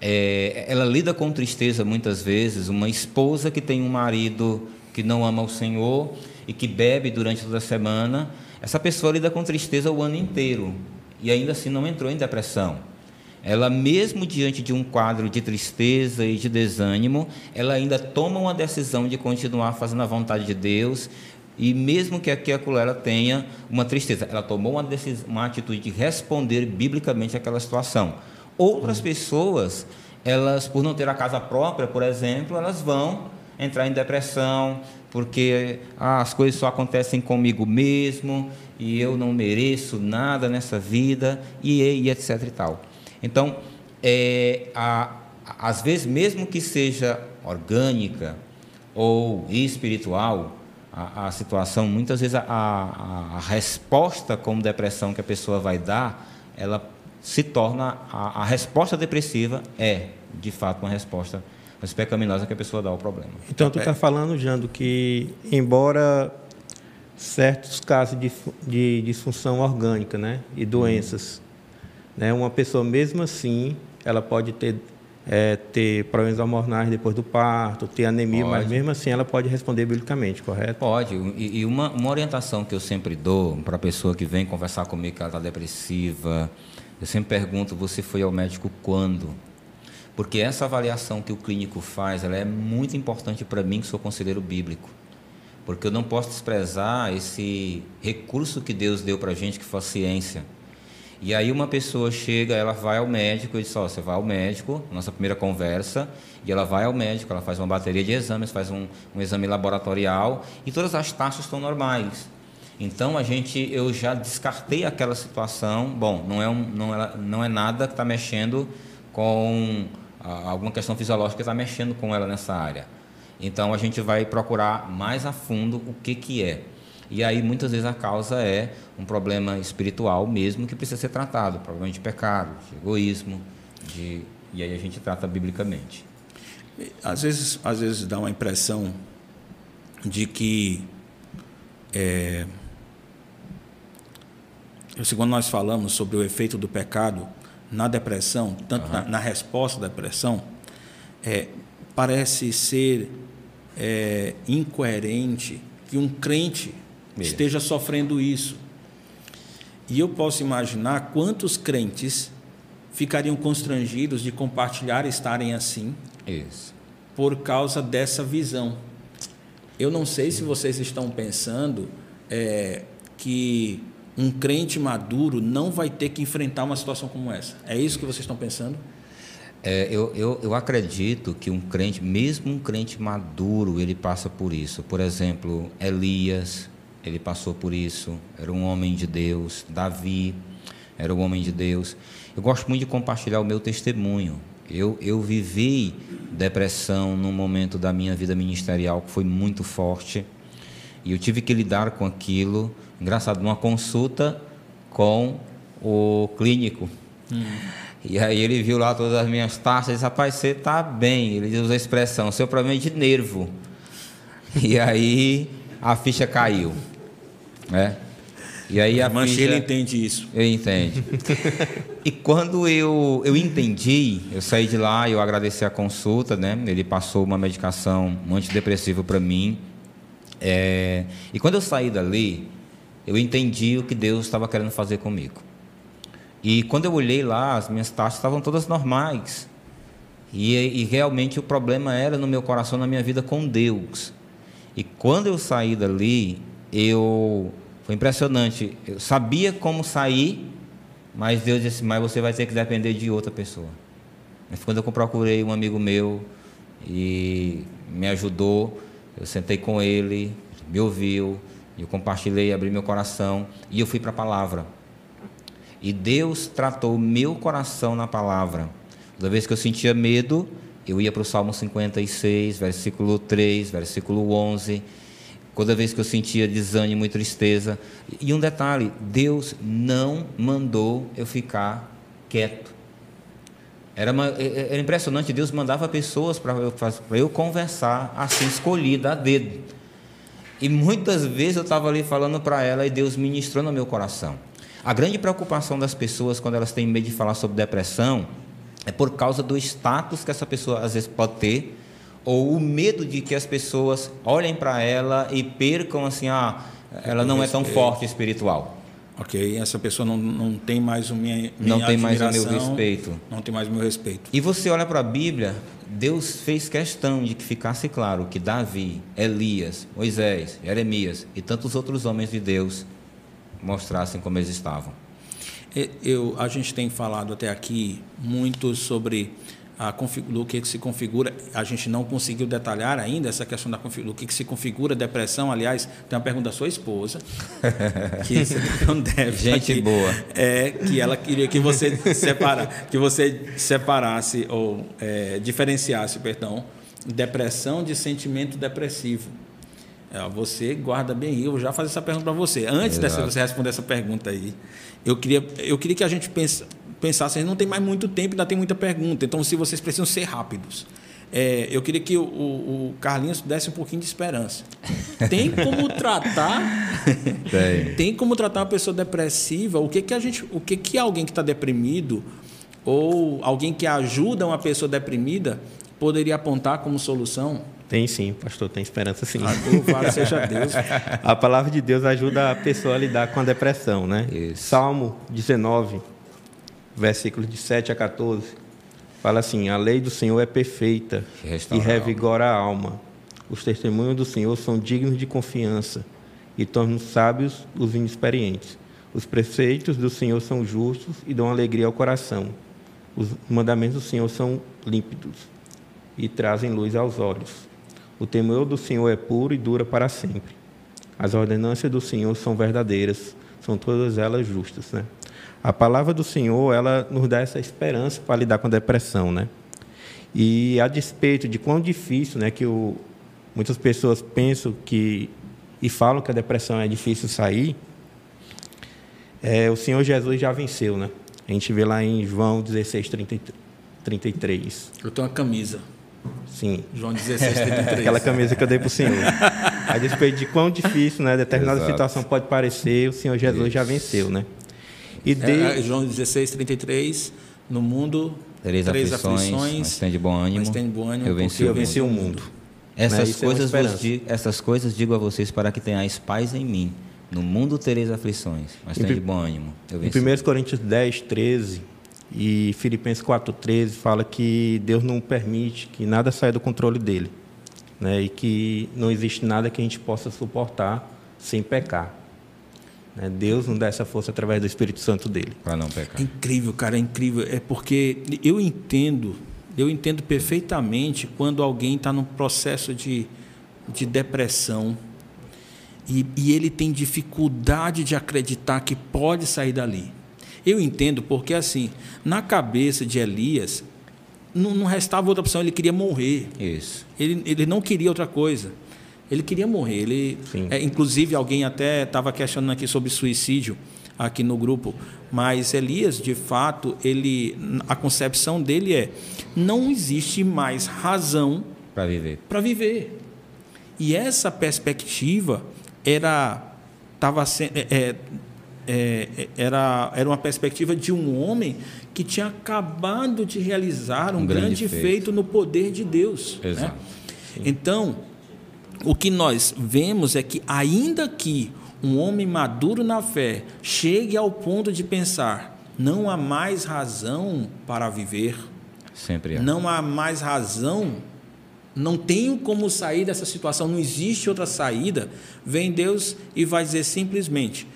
S3: é, ela lida com tristeza muitas vezes, uma esposa que tem um marido que não ama o Senhor e que bebe durante toda a semana, essa pessoa lida com tristeza o ano inteiro e ainda assim não entrou em depressão. Ela, mesmo diante de um quadro de tristeza e de desânimo, ela ainda toma uma decisão de continuar fazendo a vontade de Deus, e mesmo que aqui e ela tenha uma tristeza, ela tomou uma, decisão, uma atitude de responder biblicamente àquela situação. Outras pessoas, elas, por não ter a casa própria, por exemplo, elas vão entrar em depressão, porque ah, as coisas só acontecem comigo mesmo, e eu não mereço nada nessa vida, e, e etc. e tal. Então, é, a, às vezes, mesmo que seja orgânica ou espiritual, a, a situação, muitas vezes a, a, resposta como depressão que a pessoa vai dar, ela se torna, a, a resposta depressiva é, de fato, uma resposta mais pecaminosa que a pessoa dá ao problema.
S2: Então, tu está falando, Jando, que embora certos casos de, de disfunção orgânica né, e doenças, né, uma pessoa mesmo assim, ela pode ter é, ter problemas hormonais depois do parto, ter anemia, pode. mas mesmo assim ela pode responder biblicamente, correto?
S3: Pode. E, e uma, uma, orientação que eu sempre dou para a pessoa que vem conversar comigo que ela está depressiva, eu sempre pergunto: você foi ao médico quando? Porque essa avaliação que o clínico faz, ela é muito importante para mim, que sou conselheiro bíblico. Porque eu não posso desprezar esse recurso que Deus deu para a gente, que foi a ciência E aí uma pessoa chega, ela vai ao médico e diz, ó, você vai ao médico, nossa primeira conversa, e ela vai ao médico, ela faz uma bateria de exames, faz um, um exame laboratorial e todas as taxas estão normais. Então a gente, eu já descartei aquela situação. Bom, não é, um, não é, não é nada que está mexendo com alguma questão fisiológica está mexendo com ela nessa área. Então a gente vai procurar mais a fundo o que que é. E aí muitas vezes a causa é um problema espiritual mesmo que precisa ser tratado, problema de pecado, de egoísmo, de e aí a gente trata biblicamente.
S1: Às vezes, às vezes dá uma impressão de que é, quando nós falamos sobre o efeito do pecado na depressão, tanto uhum. na, na, resposta da depressão, é, parece ser é, incoerente que um crente Mesmo. esteja sofrendo isso. E eu posso imaginar quantos crentes ficariam constrangidos de compartilhar estarem assim
S3: isso.
S1: por causa dessa visão. Eu não sei se vocês estão pensando é, que um crente maduro não vai ter que enfrentar uma situação como essa. É isso que vocês estão pensando?
S3: É, eu, eu, eu acredito que um crente, mesmo um crente maduro, ele passa por isso. Por exemplo, Elias, ele passou por isso. Era um homem de Deus. Davi era um homem de Deus. Eu gosto muito de compartilhar o meu testemunho. Eu, eu vivi depressão num momento da minha vida ministerial que foi muito forte. E eu tive que lidar com aquilo. Engraçado, numa consulta com o clínico. Hum. E aí ele viu lá todas as minhas taxas e disse, rapaz, você está bem. Ele usa a expressão, seu problema é de nervo. E aí a ficha caiu. Né? E aí a
S1: Mancheira ficha... entende isso.
S3: Eu entendo. e quando eu, eu entendi, eu saí de lá, eu agradeci a consulta, né? Ele passou uma medicação antidepressiva para mim. É... E quando eu saí dali, eu entendi o que Deus estava querendo fazer comigo. E quando eu olhei lá, as minhas taxas estavam todas normais. E, e realmente o problema era no meu coração, na minha vida com Deus. E quando eu saí dali, eu foi impressionante. Eu sabia como sair, mas Deus disse: Mas você vai ter que depender de outra pessoa. Foi quando eu procurei um amigo meu e me ajudou, eu sentei com ele, me ouviu, eu compartilhei, abri meu coração e eu fui para a palavra. E Deus tratou meu coração na palavra. Toda vez que eu sentia medo, eu ia para o Salmo 56, versículo 3, versículo 11 Toda vez que eu sentia desânimo e tristeza. E um detalhe: Deus não mandou eu ficar quieto. Era, uma, é, é, era impressionante, Deus mandava pessoas para eu, eu conversar assim, escolhida a dedo. E muitas vezes eu estava ali falando para ela e Deus ministrou no meu coração. A grande preocupação das pessoas quando elas têm medo de falar sobre depressão é por causa do status que essa pessoa às vezes pode ter ou o medo de que as pessoas olhem para ela e percam assim, ah, ela não é tão forte espiritual.
S1: Ok, essa pessoa não, não tem mais o minha,
S3: minha não tem mais o meu respeito.
S1: Não tem mais o meu respeito.
S3: E você olha para a Bíblia, Deus fez questão de que ficasse claro que Davi, Elias, Moisés, Jeremias e tantos outros homens de Deus mostrassem como eles estavam.
S1: Eu, a gente tem falado até aqui muito sobre a do que, que se configura, a gente não conseguiu detalhar ainda essa questão da do que, que se configura depressão. Aliás, tem uma pergunta da sua esposa, que você não deve.
S3: Gente aqui, boa.
S1: É, que ela queria que você separa, que você separasse ou é, diferenciasse, perdão, depressão de sentimento depressivo. É, você guarda bem, eu já fazer essa pergunta para você. Antes dessa você responder essa pergunta aí, eu queria, eu queria que a gente pense, pensassem, não tem mais muito tempo, ainda tem muita pergunta, então se vocês precisam ser rápidos. É, eu queria que o, o, Carlinhos desse um pouquinho de esperança. Tem como tratar? Tem. tem como tratar uma pessoa depressiva? O que que a gente, o que que alguém que está deprimido ou alguém que ajuda uma pessoa deprimida poderia apontar como solução?
S2: Tem sim, pastor, tem esperança sim.
S1: Louvado seja Deus.
S2: A palavra de Deus ajuda a pessoa a lidar com a depressão, né? Isso. Salmo 19, versículos de 7 a 14, fala assim: A lei do Senhor é perfeita e revigora a alma. Os testemunhos do Senhor são dignos de confiança e tornam sábios os inexperientes. Os preceitos do Senhor são justos e dão alegria ao coração. Os mandamentos do Senhor são límpidos e trazem luz aos olhos. O temor do Senhor é puro e dura para sempre. As ordenanças do Senhor são verdadeiras, são todas elas justas, né? A palavra do Senhor, ela nos dá essa esperança para lidar com a depressão, né? E a despeito de quão difícil, né, que o, muitas pessoas pensam que e falam que a depressão é difícil sair, é, o Senhor Jesus já venceu, né? A gente vê lá em João 16, 33.
S1: Eu tenho uma camisa.
S2: Sim.
S1: João 16, 33.
S2: Aquela camisa que eu dei para o Senhor. A despeito de quão difícil, né? Determinada
S3: Exato.
S2: situação pode parecer, o Senhor Jesus
S3: Isso.
S2: já venceu, né? E
S1: É,
S2: de...
S1: é, João 16, 33. No mundo,
S3: Três, aflições, mas tem de bom ânimo.
S1: mas tem de bom ânimo,
S3: eu venci
S2: eu
S3: o
S2: venci
S3: mundo.
S2: o mundo.
S3: Essas,
S2: Né? É
S3: coisas
S2: esperança.
S3: digo, essas coisas digo a vocês para que tenhais paz em mim. No mundo tereis aflições, mas
S2: Em
S3: tem de bom ânimo. Eu
S2: Em
S3: venci.
S2: 1 Coríntios 10, 13 e Filipenses 4, 13 fala que Deus não permite que nada saia do controle dele. Né? E que não existe nada que a gente possa suportar sem pecar. Né? Deus nos dá essa força através do Espírito Santo dele.
S3: Para não
S1: É
S3: pecar.
S1: incrível, cara, é incrível. É porque eu entendo, eu entendo perfeitamente quando alguém está num processo de, de depressão e, e ele tem dificuldade de acreditar que pode sair dali. Eu entendo porque, assim, na cabeça de Elias, não, não restava outra opção, ele queria morrer.
S3: Isso.
S1: Ele, ele não queria outra coisa. Ele queria morrer. Ele, é, inclusive, alguém até estava questionando aqui sobre suicídio aqui no grupo. Mas Elias, de fato, ele, a concepção dele é: não existe mais razão
S3: Para viver.
S1: para viver. E essa perspectiva era tava se- é, é, é, era era uma perspectiva de um homem que tinha acabado de realizar um,
S3: Um
S1: grande,
S3: grande
S1: feito.
S3: feito.
S1: no poder de Deus. né?
S3: Exato.
S1: Então, o que nós vemos é que ainda que um homem maduro na fé chegue ao ponto de pensar, não há mais razão para viver,
S3: Sempre é.
S1: não há mais razão, não tenho como sair dessa situação, não existe outra saída. Vem Deus e vai dizer simplesmente: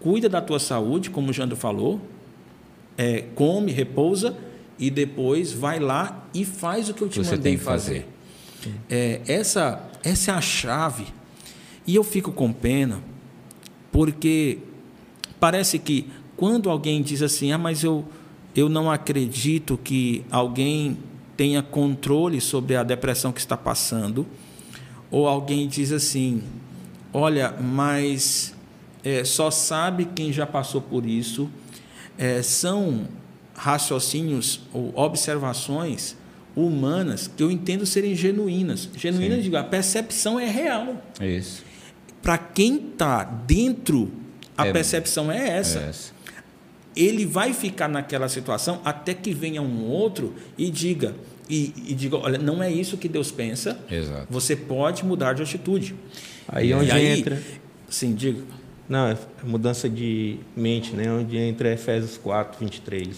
S1: cuida da tua saúde, como o Jandro falou, é, come, repousa e depois vai lá e faz o que eu te
S3: Você
S1: mandei fazer.
S3: fazer.
S1: É, essa, essa é a chave. E eu fico com pena, porque parece que quando alguém diz assim, ah, mas eu, eu não acredito que alguém tenha controle sobre a depressão que está passando, ou alguém diz assim, olha, mas é, só sabe quem já passou por isso, é, são raciocínios ou observações humanas que eu entendo serem genuínas. Genuínas,
S3: Sim.
S1: digo, a percepção é real.
S3: Isso.
S1: Para quem está dentro, a
S3: É-
S1: percepção é essa.
S3: É essa.
S1: Ele vai ficar naquela situação até que venha um outro e diga, e, e diga, olha, não é isso que Deus pensa.
S3: Exato.
S1: Você pode mudar de atitude.
S2: Aí
S1: E
S2: onde
S1: aí-
S2: entra.
S1: Sim, diga.
S2: Não, é mudança de mente, né? Onde entra Efésios 4, 23.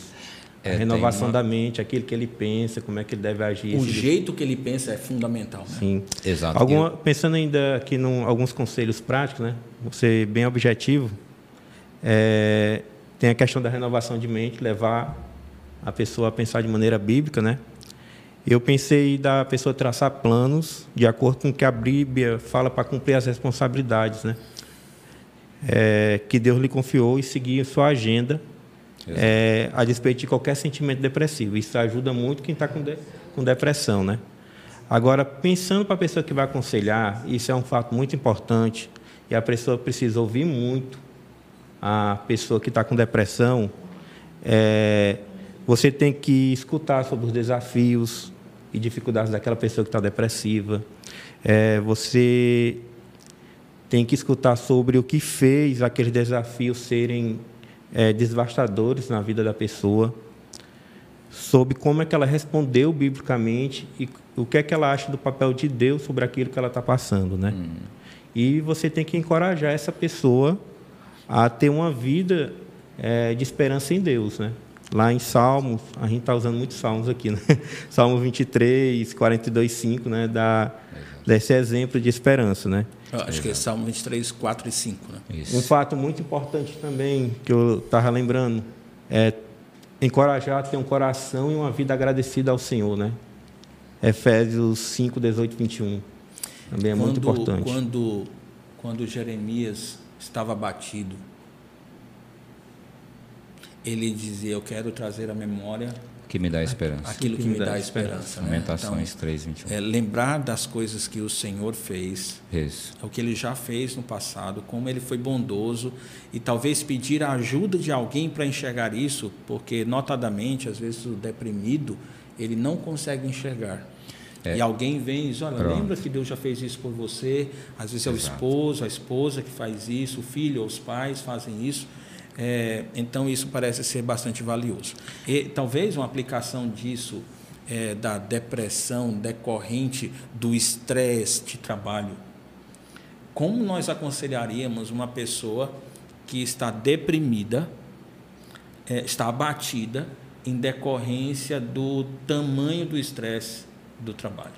S3: É,
S2: a renovação
S3: uma-
S2: da mente, aquilo que ele pensa, como é que ele deve agir.
S1: O
S2: se-
S1: jeito que ele pensa é fundamental. Né?
S2: Sim.
S3: Exato.
S2: Alguma, pensando ainda aqui em alguns conselhos práticos, né? Vou ser bem objetivo. É, tem a questão da renovação de mente, levar a pessoa a pensar de maneira bíblica, né? Eu pensei da pessoa traçar planos de acordo com o que a Bíblia fala para cumprir as responsabilidades, né? É, que Deus lhe confiou e seguir sua agenda. É, a despeito de qualquer sentimento depressivo. Isso ajuda muito quem está com, de- com depressão, né? Agora, pensando para a pessoa que vai aconselhar, isso é um fato muito importante e a pessoa precisa ouvir muito a pessoa que está com depressão. É, você tem que escutar sobre os desafios e dificuldades daquela pessoa que está depressiva. É, você tem que escutar sobre o que fez aqueles desafios serem é, devastadores na vida da pessoa, sobre como é que ela respondeu biblicamente e o que é que ela acha do papel de Deus sobre aquilo que ela está passando, né? E você tem que encorajar essa pessoa a ter uma vida é, de esperança em Deus, né? Lá em Salmos, a gente está usando muitos salmos aqui, né? Salmo 23, 42, 5, né? Da, desse exemplo de esperança, né?
S1: Eu acho que é Salmo 23, 4 e 5, né?
S2: Isso. Um fato muito importante também que eu estava lembrando é encorajar a ter um coração e uma vida agradecida ao Senhor, né? Efésios 5, 18, 21. Também é quando, muito importante.
S1: Quando, quando Jeremias estava abatido, ele dizia: Eu quero trazer a memória
S3: que me dá esperança.
S1: Aquilo que, que me, dá, dá esperança.
S3: Né? Lamentações então, 3, 21.
S1: É, lembrar das coisas que o Senhor fez,
S3: Isso.
S1: o que ele já fez no passado, como ele foi bondoso, e talvez pedir a ajuda de alguém para enxergar isso, porque, notadamente, às vezes o deprimido, ele não consegue enxergar. É. E alguém vem e diz: Olha, Pronto. lembra que Deus já fez isso por você? Às vezes é o esposo, a esposa que faz isso, o filho ou os pais fazem isso. É, então, isso parece ser bastante valioso. E talvez uma aplicação disso, é, da depressão decorrente do estresse de trabalho. Como nós aconselharíamos uma pessoa que está deprimida, é, está abatida, em decorrência do tamanho do estresse do trabalho?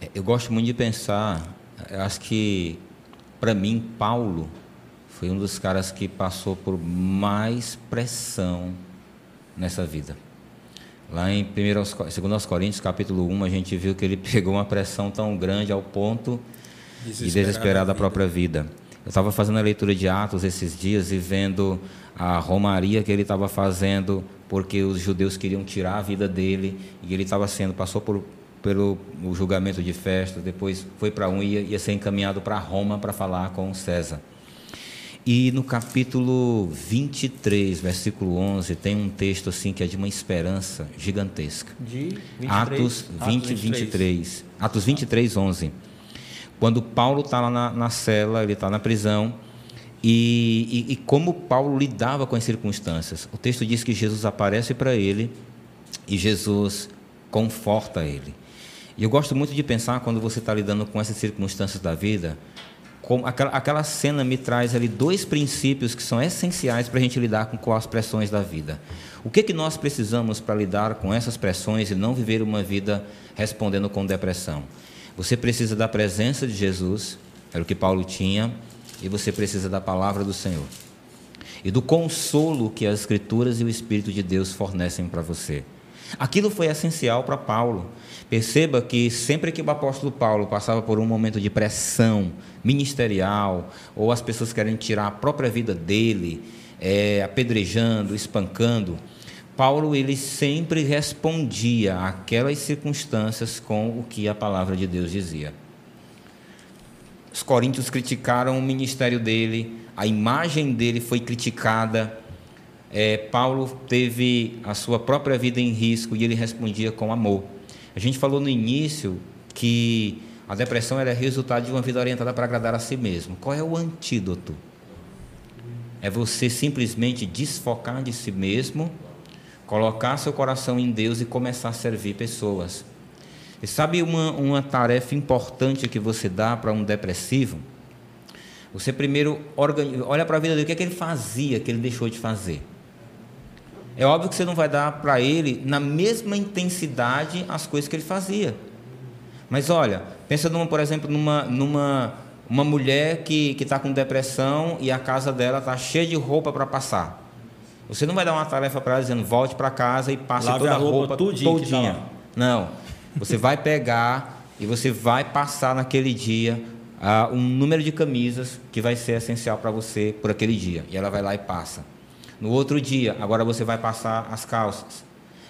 S3: É, eu gosto muito de pensar, acho que, para mim, Paulo foi um dos caras que passou por mais pressão nessa vida. Lá em 2 Coríntios, capítulo 1, a gente viu que ele pegou uma pressão tão grande ao ponto de desesperar da própria vida. Eu estava fazendo a leitura de Atos esses dias e vendo a romaria que ele estava fazendo porque os judeus queriam tirar a vida dele e ele estava sendo passou por pelo julgamento de festa, depois foi para um e ia, ia ser encaminhado para Roma para falar com César. E no capítulo 23, versículo 11, tem um texto assim que é de uma esperança gigantesca.
S1: De 23,
S3: Atos 20, Atos 23. 23. Atos 23, 11. Quando Paulo está lá na, na cela, ele está na prisão, e, e, e, como Paulo lidava com as circunstâncias. O texto diz que Jesus aparece para ele e Jesus conforta ele. E eu gosto muito de pensar quando você está lidando com essas circunstâncias da vida, como aquela, aquela cena me traz ali dois princípios que são essenciais para a gente lidar com, com as pressões da vida. O que, que nós precisamos para lidar com essas pressões e não viver uma vida respondendo com depressão? Você precisa da presença de Jesus, era o que Paulo tinha, e você precisa da palavra do Senhor. E do consolo que as Escrituras e o Espírito de Deus fornecem para você. Aquilo foi essencial para Paulo. Perceba que sempre que o apóstolo Paulo passava por um momento de pressão ministerial, ou as pessoas querem tirar a própria vida dele, é, apedrejando, espancando, Paulo ele sempre respondia àquelas circunstâncias com o que a palavra de Deus dizia. Os coríntios criticaram o ministério dele, a imagem dele foi criticada, é, Paulo teve a sua própria vida em risco e ele respondia com amor. A gente falou no início que a depressão é resultado de uma vida orientada para agradar a si mesmo. Qual é o antídoto? É você simplesmente desfocar de si mesmo, colocar seu coração em Deus e começar a servir pessoas. E sabe uma, uma tarefa importante que você dá para um depressivo? Você primeiro organiza, olha para a vida dele, o que, é que ele fazia, que ele deixou de fazer. É óbvio que você não vai dar para ele na mesma intensidade as coisas que ele fazia. Mas olha, pensa numa, por exemplo, numa, numa uma mulher que está com depressão e a casa dela está cheia de roupa para passar. Você não vai dar uma tarefa para ela dizendo volte para casa e passe Lave toda a roupa, roupa tudinho tá todinha. Tá não. Você vai pegar e você vai passar naquele dia uh, um número de camisas que vai ser essencial para você por aquele dia. E ela vai lá e passa. No outro dia, agora você vai passar as calças.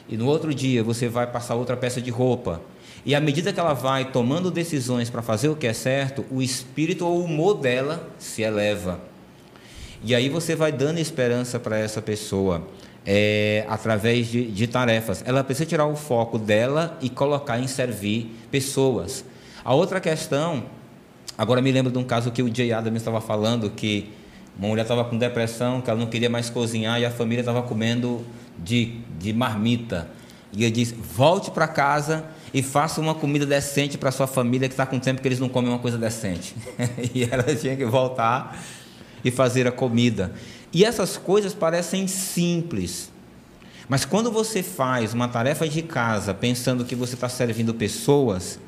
S3: E no outro dia, você vai passar outra peça de roupa. E à medida que ela vai tomando decisões para fazer o que é certo, o espírito ou o humor dela se eleva. E aí você vai dando esperança para essa pessoa é, através de, de tarefas. Ela precisa tirar o foco dela e colocar em servir pessoas. A outra questão, agora me lembro de um caso que o Jay Adams estava falando, que uma mulher estava com depressão, que ela não queria mais cozinhar e a família estava comendo de, de marmita. E ele disse: volte para casa e faça uma comida decente para sua família que está com tempo que eles não comem uma coisa decente. e ela tinha que voltar e fazer a comida. E essas coisas parecem simples. Mas quando você faz uma tarefa de casa pensando que você está servindo pessoas,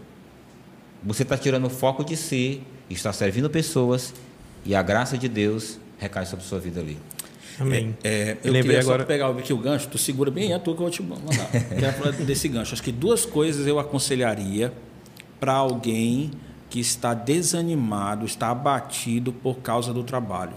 S3: você está tirando o foco de si, está servindo pessoas e a graça de Deus recai sobre a sua vida ali.
S2: Amém.
S1: É, eu
S2: Lembrei
S1: queria
S2: agora-
S1: só pegar aqui o gancho, tu segura bem a tua que eu vou te mandar. Quero falar desse gancho. Acho que duas coisas eu aconselharia para alguém que está desanimado, está abatido por causa do trabalho.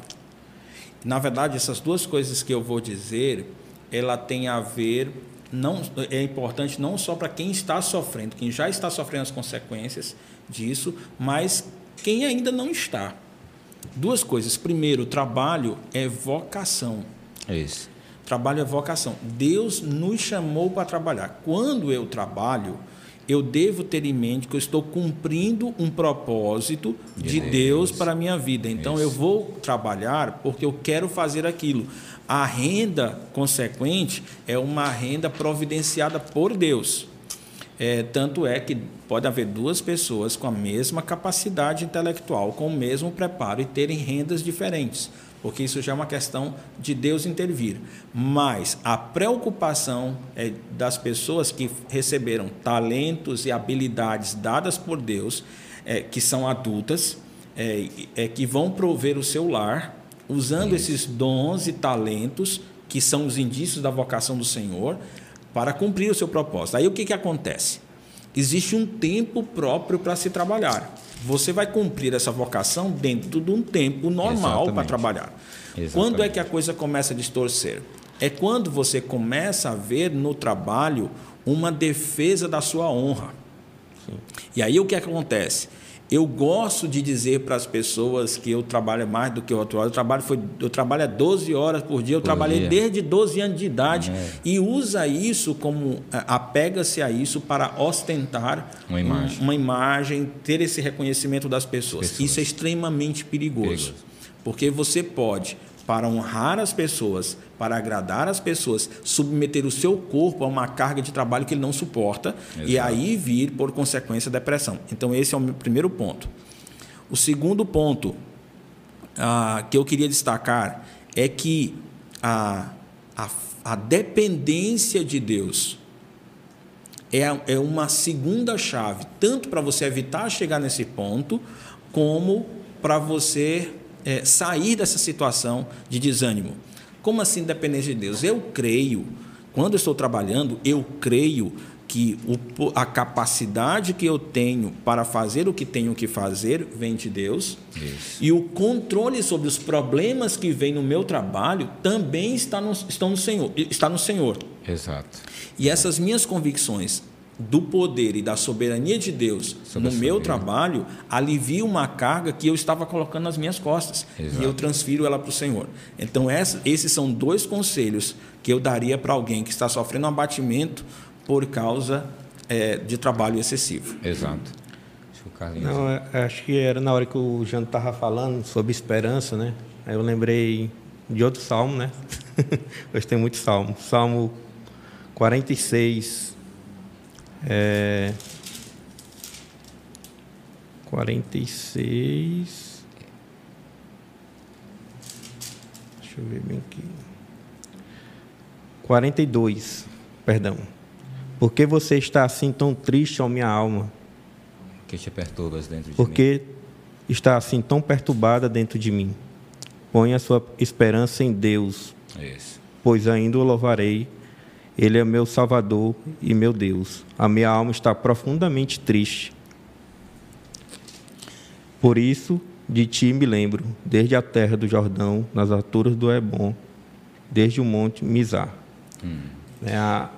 S1: Na verdade, essas duas coisas que eu vou dizer, ela tem a ver não é importante não só para quem está sofrendo, quem já está sofrendo as consequências disso, mas quem ainda não está. Duas coisas. Primeiro, trabalho é vocação.
S3: É isso.
S1: Trabalho é vocação. Deus nos chamou para trabalhar. Quando eu trabalho, eu devo ter em mente que eu estou cumprindo um propósito
S3: De
S1: de,
S3: Deus.
S1: Deus para a minha vida. Então
S3: Isso.
S1: eu vou trabalhar porque eu quero fazer aquilo. A renda consequente é uma renda providenciada por Deus. É, tanto é que pode haver duas pessoas com a mesma capacidade intelectual, com o mesmo preparo e terem rendas diferentes, porque isso já é uma questão de Deus intervir. Mas a preocupação é das pessoas que receberam talentos e habilidades dadas por Deus, é, que são adultas, é, é que vão prover o seu lar, usando esses dons e talentos, que são os indícios da vocação do Senhor, para cumprir o seu propósito. Aí o que, que acontece? Existe um tempo próprio para se trabalhar. Você vai cumprir essa vocação dentro de um tempo normal para trabalhar.
S3: Exatamente.
S1: Quando é que a coisa começa a distorcer? É quando você começa a ver no trabalho uma defesa da sua honra. E aí o que acontece? Eu gosto de dizer para as pessoas que eu trabalho mais do que outro. Eu trabalho, foi, eu trabalho 12 horas por dia, eu
S3: Por
S1: trabalhei
S3: dia.
S1: desde 12 anos de idade
S3: É.
S1: e usa isso como a- apega-se a isso para ostentar
S3: Uma imagem.
S1: um- uma imagem, ter esse reconhecimento das pessoas.
S3: Pessoas.
S1: Isso é extremamente perigoso,
S3: Perigoso.
S1: porque você pode para honrar as pessoas, para agradar as pessoas, submeter o seu corpo a uma carga de trabalho que ele não suporta e
S3: Exato.
S1: aí vir, por consequência, a depressão. Então, esse é o meu primeiro ponto. O segundo ponto ah, que eu queria destacar é que a, a, a dependência de Deus é, é uma segunda chave, tanto para você evitar chegar nesse ponto, como para você eh, sair dessa situação de desânimo. Como assim dependência de Deus? Eu creio, quando eu estou trabalhando, eu creio que o a capacidade que eu tenho para fazer o que tenho que fazer vem de Deus.
S3: Isso.
S1: E o controle sobre os problemas que vêm no meu trabalho também está no, estão no Senhor, está no Senhor.
S3: Exato.
S1: E essas minhas convicções do poder e da soberania de Deus
S3: Sobre
S1: no meu trabalho aliviam uma carga que eu estava colocando nas minhas costas
S3: Exato.
S1: e eu transfiro ela para o Senhor. Então essa- esses são dois conselhos que eu daria para alguém que está sofrendo um abatimento por causa eh, de trabalho excessivo.
S3: Exato.
S2: Não, é- acho que era na hora que o Jano estava falando sobre esperança, né? Aí eu lembrei de outro salmo, né? Hoje tem muito salmo. Salmo 46. É... 46. Deixa eu ver bem aqui. 42, perdão. Por que você está assim tão triste, ó minha alma?
S3: que te perturbas dentro de mim.
S2: porque está assim tão perturbada dentro de mim. Põe a sua esperança em Deus,
S3: Isso.
S2: pois ainda o louvarei. Ele é meu Salvador e meu Deus. A minha alma está profundamente triste. Por isso, de ti me lembro, desde a terra do Jordão, nas alturas do Ebon, desde o monte Mizar. É, a-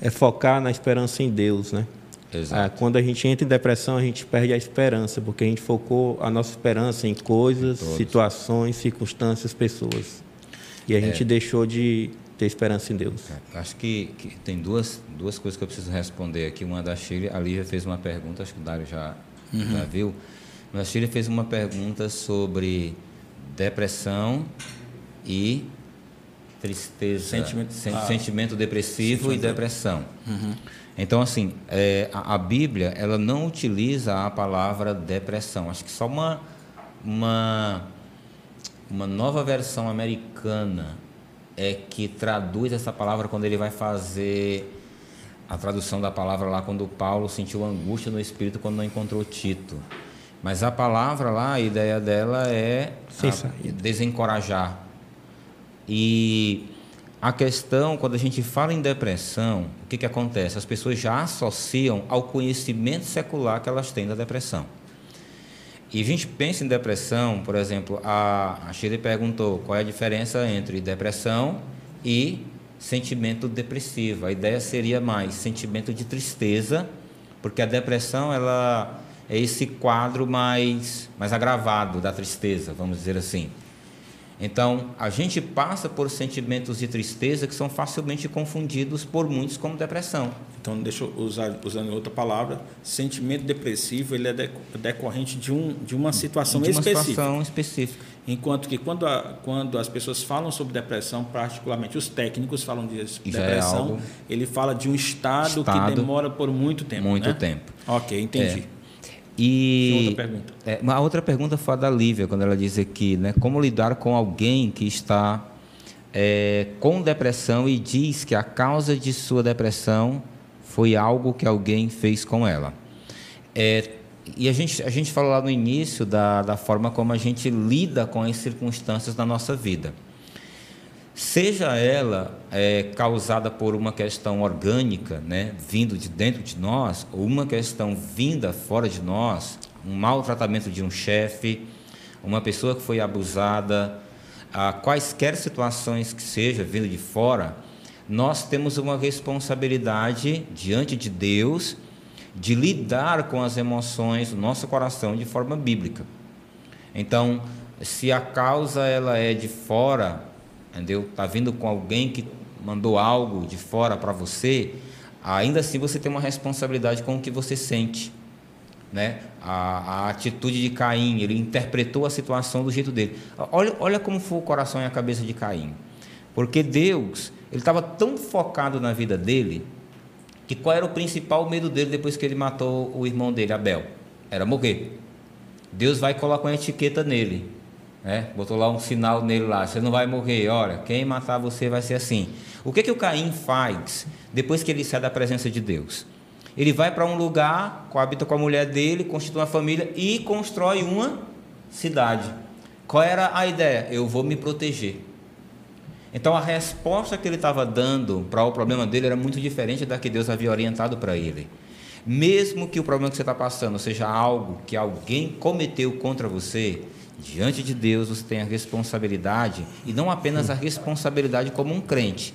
S2: é focar na esperança em Deus, né?
S3: Exato.
S2: Ah, quando a gente entra em depressão, a gente perde a esperança, porque a gente focou a nossa esperança em coisas,
S3: Em
S2: situações, circunstâncias, pessoas. E a gente deixou de ter esperança em Deus.
S3: É, Acho que, que tem duas, duas coisas que eu preciso responder aqui. Uma da Chile, a Lívia fez uma pergunta, acho que o Dário já, já viu. Mas a Chile fez uma pergunta sobre depressão e tristeza,
S1: Sentimento-
S3: sen-
S1: ah,
S3: sentimento depressivo e
S1: sentimento-
S3: depressão. Então, assim, é, a, a Bíblia ela não utiliza a palavra depressão. Acho que só uma, uma, uma nova versão americana é que traduz essa palavra quando ele vai fazer a tradução da palavra lá quando Paulo sentiu angústia no espírito quando não encontrou Tito. Mas a palavra lá, a ideia dela é desencorajar. E a questão, quando a gente fala em depressão, o que, que acontece? As pessoas já associam ao conhecimento secular que elas têm da depressão. E a gente pensa em depressão, por exemplo, a, Shirley perguntou qual é a diferença entre depressão e sentimento depressivo. A ideia seria mais sentimento de tristeza, porque a depressão ela é esse quadro mais, mais agravado da tristeza, vamos dizer assim. Então, a gente passa por sentimentos de tristeza que são facilmente confundidos por muitos como depressão.
S1: Então, deixa eu usar usando outra palavra, sentimento depressivo ele é decorrente de, um, de uma situação
S3: de uma
S1: específica.
S3: Situação específica.
S1: Enquanto que quando, a, quando as pessoas falam sobre depressão, particularmente os técnicos falam de depressão, é algo... ele fala de um estado, estado, que demora por muito tempo.
S3: Muito
S1: né?
S3: tempo.
S1: Ok, entendi.
S3: É. E
S1: outra pergunta.
S3: É, uma outra pergunta foi a da Lívia, quando ela diz aqui, né, como lidar com alguém que está é, com depressão e diz que a causa de sua depressão foi algo que alguém fez com ela. É, e a gente, a gente falou lá no início da, da forma como a gente lida com as circunstâncias da nossa vida. Seja ela é, causada por uma questão orgânica, né, vindo de dentro de nós, ou uma questão vinda fora de nós, um maltratamento de um chefe, uma pessoa que foi abusada, a quaisquer situações que seja vindo de fora, nós temos uma responsabilidade diante de Deus de lidar com as emoções do nosso coração de forma bíblica. Então, se a causa ela é de fora, entendeu? Tá vindo com alguém que mandou algo de fora para você, ainda assim você tem uma responsabilidade com o que você sente, né? A, a, atitude de Caim, ele interpretou a situação do jeito dele. Olha, olha como foi o coração e a cabeça de Caim, porque Deus ele estava tão focado na vida dele que qual era o principal medo dele depois que ele matou o irmão dele, Abel? Era morrer. Deus vai colocar uma etiqueta nele. Né? Botou lá um sinal nele lá, você não vai morrer, olha, quem matar você vai ser assim. O que que o Caim faz depois que ele sai da presença de Deus? Ele vai para um lugar, coabita com a mulher dele, constitui uma família e constrói uma cidade. Qual era a ideia? Eu vou me proteger. Então a resposta que ele estava dando para o problema dele era muito diferente da que Deus havia orientado para ele. Mesmo que o problema que você está passando seja algo que alguém cometeu contra você, diante de Deus você tem a responsabilidade, e não apenas a responsabilidade como um crente,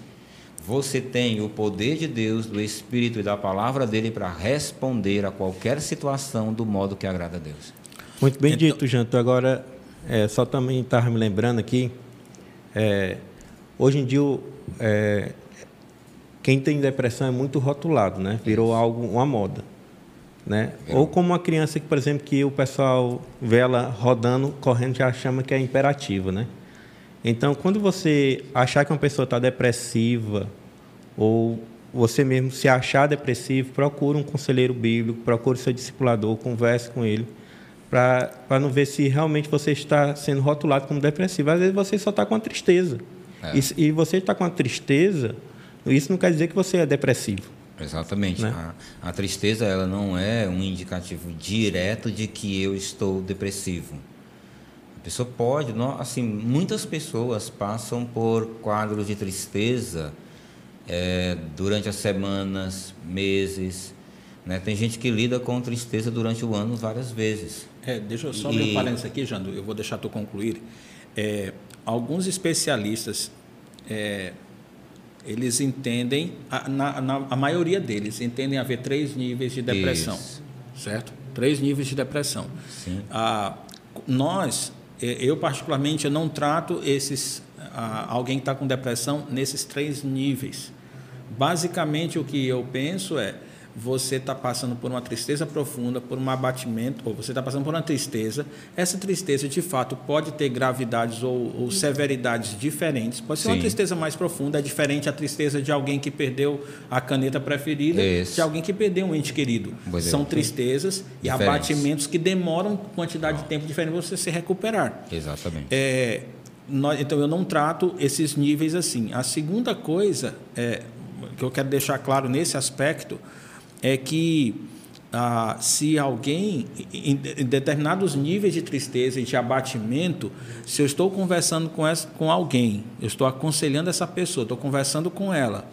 S3: você tem o poder de Deus, do Espírito e da palavra dele para responder a qualquer situação do modo que agrada a Deus.
S2: Muito bem então, dito, Janto. Agora, é, só também estava me lembrando aqui, é, Hoje em dia, é, quem tem depressão é muito rotulado, né? Virou algo, uma moda. Né? Ou como uma criança que, por exemplo, que o pessoal vê ela rodando, correndo, já chama que é imperativa, né? Então, quando você achar que uma pessoa está depressiva, ou você mesmo se achar depressivo, procure um conselheiro bíblico, procure seu discipulador, converse com ele, para não ver se realmente você está sendo rotulado como depressivo. Às vezes você só está com a tristeza. É. E, e, você está com a tristeza, isso não quer dizer que você é depressivo.
S3: Exatamente. Né? A, a, tristeza ela não é um indicativo direto de que eu estou depressivo. A pessoa pode, não, assim, muitas pessoas passam por quadros de tristeza é, durante as semanas, meses. Né? Tem gente que lida com tristeza durante o ano várias vezes.
S1: É, deixa eu só e... abrir um parênteses aqui, Jando, eu vou deixar tu concluir. É, alguns especialistas, é, eles entendem, a, na, na, a maioria deles entendem haver três níveis de depressão, Isso. certo? Três níveis de depressão.
S3: Sim.
S1: Ah, nós, é, eu particularmente, eu não trato esses ah, alguém que está com depressão nesses três níveis. Basicamente, o que eu penso é você está passando por uma tristeza profunda, por um abatimento, ou você está passando por uma tristeza. Essa tristeza, de fato, pode ter gravidades ou, ou severidades diferentes. Pode ser Sim. uma tristeza mais profunda, é diferente a tristeza de alguém que perdeu a caneta preferida, Isso. de alguém que perdeu um ente querido. Pois São é. tristezas e abatimentos que demoram quantidade de tempo diferente para você se recuperar.
S3: Exatamente.
S1: É, nós, então, eu não trato esses níveis assim. A segunda coisa é que eu quero deixar claro nesse aspecto é que ah, se alguém, em, em, determinados níveis de tristeza e de abatimento, se eu estou conversando com, essa, com alguém, eu estou aconselhando essa pessoa, estou conversando com ela,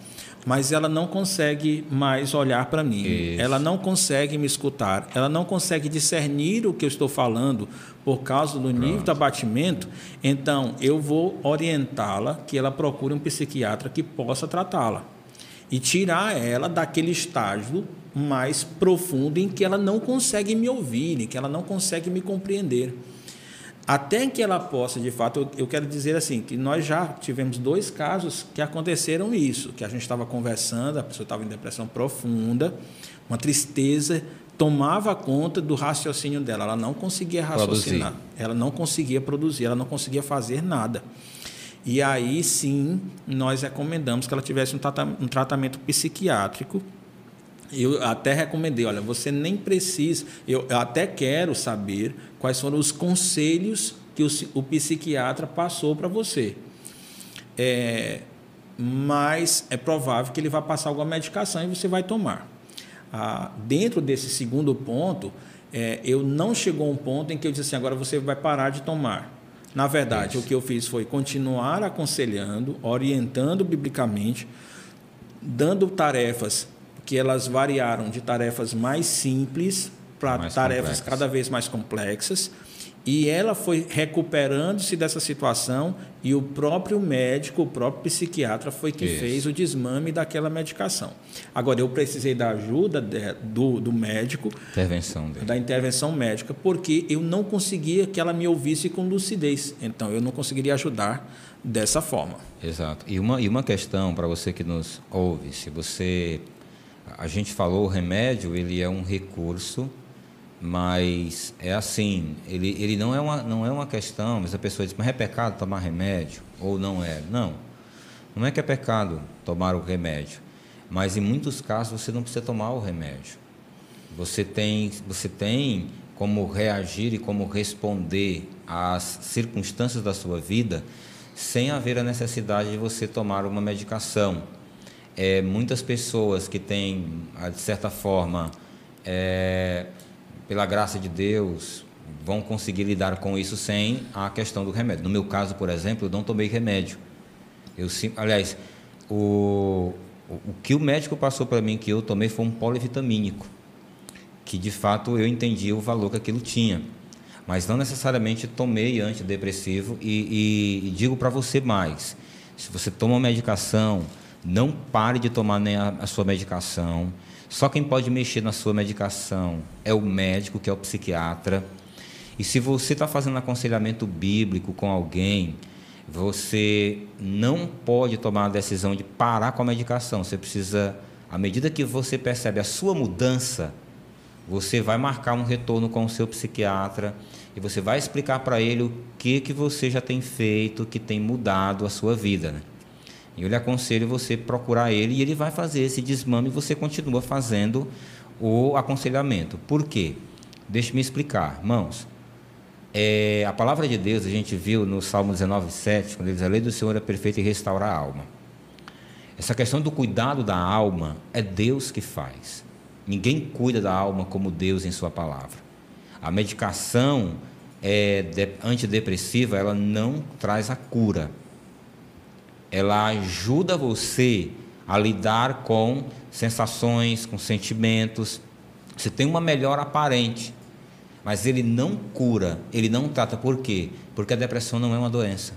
S1: mas ela não consegue mais olhar para mim, Isso. ela não consegue me escutar, ela não consegue discernir o que eu estou falando por causa do Pronto. nível de abatimento, então eu vou orientá-la que ela procure um psiquiatra que possa tratá-la e tirar ela daquele estágio mais profundo em que ela não consegue me ouvir, em que ela não consegue me compreender. Até que ela possa, de fato, eu, eu quero dizer assim, que nós já tivemos dois casos que aconteceram isso, que a gente estava conversando, a pessoa estava em depressão profunda, uma tristeza tomava conta do raciocínio dela, ela não conseguia raciocinar, produzir. ela não conseguia produzir, ela não conseguia fazer nada. E aí sim, nós recomendamos que ela tivesse um tratamento psiquiátrico eu até recomendei, olha, você nem precisa, eu, até quero saber quais foram os conselhos que o, o psiquiatra passou para você. É, mas é provável que ele vai passar alguma medicação e você vai tomar. Ah, dentro desse segundo ponto, é, eu não chegou um ponto em que eu disse assim, agora você vai parar de tomar. Na verdade, Isso. o que eu fiz foi continuar aconselhando, orientando biblicamente, dando tarefas que elas variaram de tarefas mais simples para tarefas complexas. cada vez mais complexas. E ela foi recuperando-se dessa situação e o próprio médico, o próprio psiquiatra foi que Isso. fez o desmame daquela medicação. Agora, eu precisei da ajuda de, do, do médico,
S3: intervenção dele.
S1: da intervenção médica, porque eu não conseguia que ela me ouvisse com lucidez. Então, eu não conseguiria ajudar dessa forma.
S3: Exato. E uma, e uma questão para você que nos ouve, se você a gente falou, o remédio ele é um recurso, mas é assim, ele, ele não, é uma, não é uma questão, mas a pessoa diz, mas é pecado tomar remédio? Ou não é? Não, não é que é pecado tomar o remédio, mas em muitos casos você não precisa tomar o remédio. Você tem, você tem como reagir e como responder às circunstâncias da sua vida sem haver a necessidade de você tomar uma medicação é, muitas pessoas que têm, de certa forma, é, pela graça de Deus, vão conseguir lidar com isso sem a questão do remédio. No meu caso, por exemplo, eu não tomei remédio. Eu, aliás, o, o, que o médico passou para mim que eu tomei foi um polivitamínico, que de fato eu entendi o valor que aquilo tinha. Mas não necessariamente tomei antidepressivo e, e, e digo para você mais, se você toma medicação, não pare de tomar nem a, a, sua medicação. Só quem pode mexer na sua medicação é o médico, que é o psiquiatra. E se você está fazendo aconselhamento bíblico com alguém, você não pode tomar a decisão de parar com a medicação. Você precisa, à medida que você percebe a sua mudança, você vai marcar um retorno com o seu psiquiatra e você vai explicar para ele o que que você já tem feito, que tem mudado a sua vida. Né? E eu lhe aconselho você procurar ele e ele vai fazer esse desmame e você continua fazendo o aconselhamento. Por quê? Deixe-me explicar, irmãos. É, a palavra de Deus a gente viu no Salmo 19, 7, quando ele diz: A lei do Senhor é perfeita e restaura a alma. Essa questão do cuidado da alma é Deus que faz. Ninguém cuida da alma como Deus em Sua palavra. A medicação é, antidepressiva ela não traz a cura ela ajuda você a lidar com sensações, com sentimentos. Você tem uma melhora aparente, mas ele não cura, ele não trata. Por quê? Porque a depressão não é uma doença.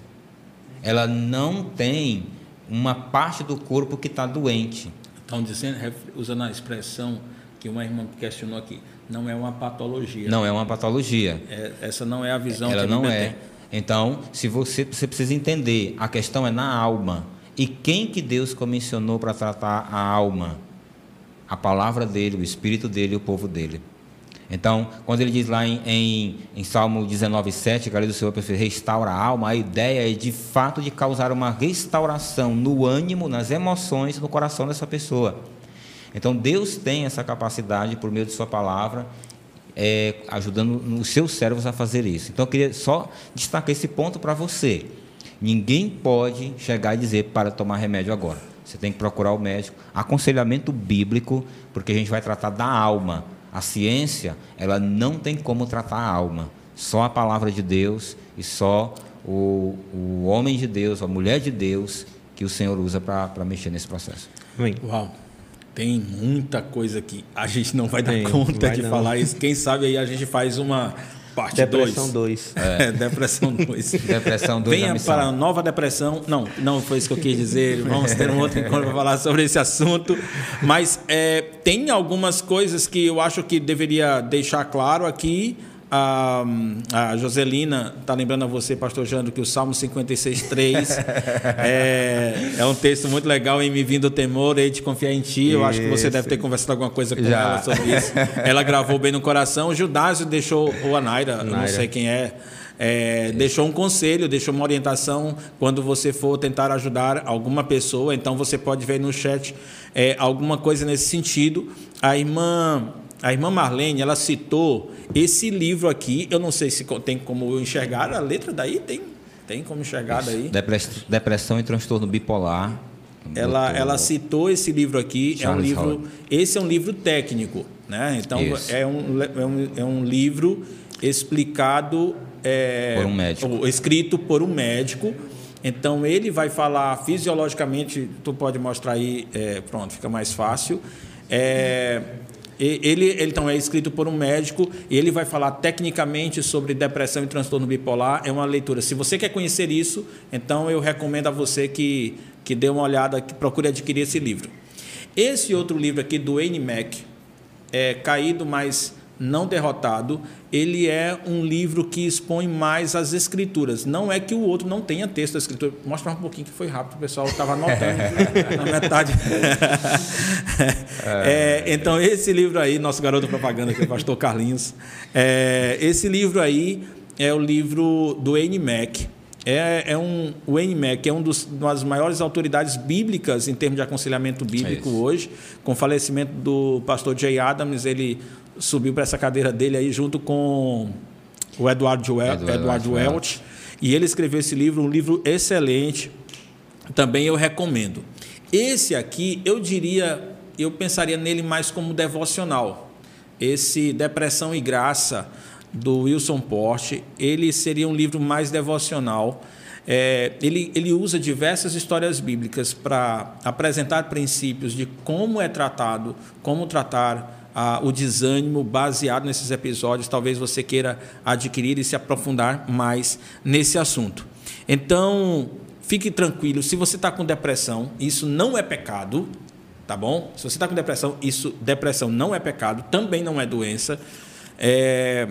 S3: Ela não tem uma parte do corpo que está doente.
S1: Estão dizendo, usando a expressão que uma irmã questionou aqui, não é uma patologia.
S3: Não é uma patologia.
S1: É, essa não é a visão
S3: Ela
S1: que
S3: a não é. Tem. Então, se você, você precisa entender, a questão é na alma. E quem que Deus comissionou para tratar a alma? A palavra dele, o espírito dele o povo dele. Então, quando ele diz lá em, em, em Salmo 19,7, que a lei do Senhor restaura a alma, a ideia é de fato de causar uma restauração no ânimo, nas emoções, no coração dessa pessoa. Então, Deus tem essa capacidade, por meio de Sua palavra, é, ajudando os seus servos a fazer isso. Então eu queria só destacar esse ponto para você. Ninguém pode chegar e dizer para tomar remédio agora. você tem que procurar o médico. Aconselhamento bíblico, porque a gente vai tratar da alma. A ciência, ela não tem como tratar a alma. Só a palavra de Deus e só o, o homem de Deus, a mulher de Deus, que o Senhor usa para mexer nesse processo.
S1: Amém. Uau! Tem muita coisa aqui. A gente não vai dar tem, conta vai de não. falar isso. Quem sabe aí a gente faz uma parte 2.
S2: Depressão 2.
S1: É. depressão 2.
S3: depressão 2.
S1: Venha para a nova depressão. Não, não foi isso que eu quis dizer. Vamos ter um outro encontro para falar sobre esse assunto. Mas é, tem algumas coisas que eu acho que deveria deixar claro aqui a, a Joselina está lembrando a você, pastor Jando, que o Salmo 56, 3 é, é um texto muito legal em Me Vindo o Temor, e de confiar em Ti. Eu acho que você deve ter conversado alguma coisa com Já. ela sobre isso. Ela gravou bem no coração. O Judásio deixou, ou a Naira, Naira. não sei quem é, é, deixou um conselho, deixou uma orientação quando você for tentar ajudar alguma pessoa. Então você pode ver no chat é, alguma coisa nesse sentido. A irmã a irmã Marlene, ela citou esse livro aqui. Eu não sei se tem como enxergar a letra daí, tem, tem como enxergar daí.
S3: Depressão e transtorno bipolar.
S1: Ela, ela citou esse livro aqui. Charles é um livro. Howard. Esse é um livro técnico, né? Então é um, é um, é um livro explicado é,
S3: por um médico,
S1: escrito por um médico. Então ele vai falar fisiologicamente. Tu pode mostrar aí, é, pronto, fica mais fácil. É, ele, ele, então, é escrito por um médico e ele vai falar tecnicamente sobre depressão e transtorno bipolar. É uma leitura. Se você quer conhecer isso, então eu recomendo a você que, que dê uma olhada, que procure adquirir esse livro. Esse outro livro aqui, do Wayne Mac, é Caído, mas não derrotado, ele é um livro que expõe mais as escrituras. Não é que o outro não tenha texto da escritura. Mostra um pouquinho que foi rápido, o pessoal estava anotando na metade. é, então, esse livro aí, nosso garoto propaganda, que é o pastor Carlinhos, é, esse livro aí é o livro do Wayne Mac. É, é um, o Wayne Mac é um dos, uma das maiores autoridades bíblicas em termos de aconselhamento bíblico é hoje. Com o falecimento do pastor Jay Adams, ele subiu para essa cadeira dele aí junto com o Edward, Wel Edward, Edward Welch. E ele escreveu esse livro, um livro excelente. Também eu recomendo. Esse aqui, eu diria, eu pensaria nele mais como devocional. Esse Depressão e Graça, do Wilson Porte, ele seria um livro mais devocional. É, ele, ele usa diversas histórias bíblicas para apresentar princípios de como é tratado, como tratar o desânimo baseado nesses episódios. Talvez você queira adquirir e se aprofundar mais nesse assunto. Então, fique tranquilo. Se você está com depressão, isso não é pecado, tá bom? Se você está com depressão, isso depressão não é pecado, também não é doença. É,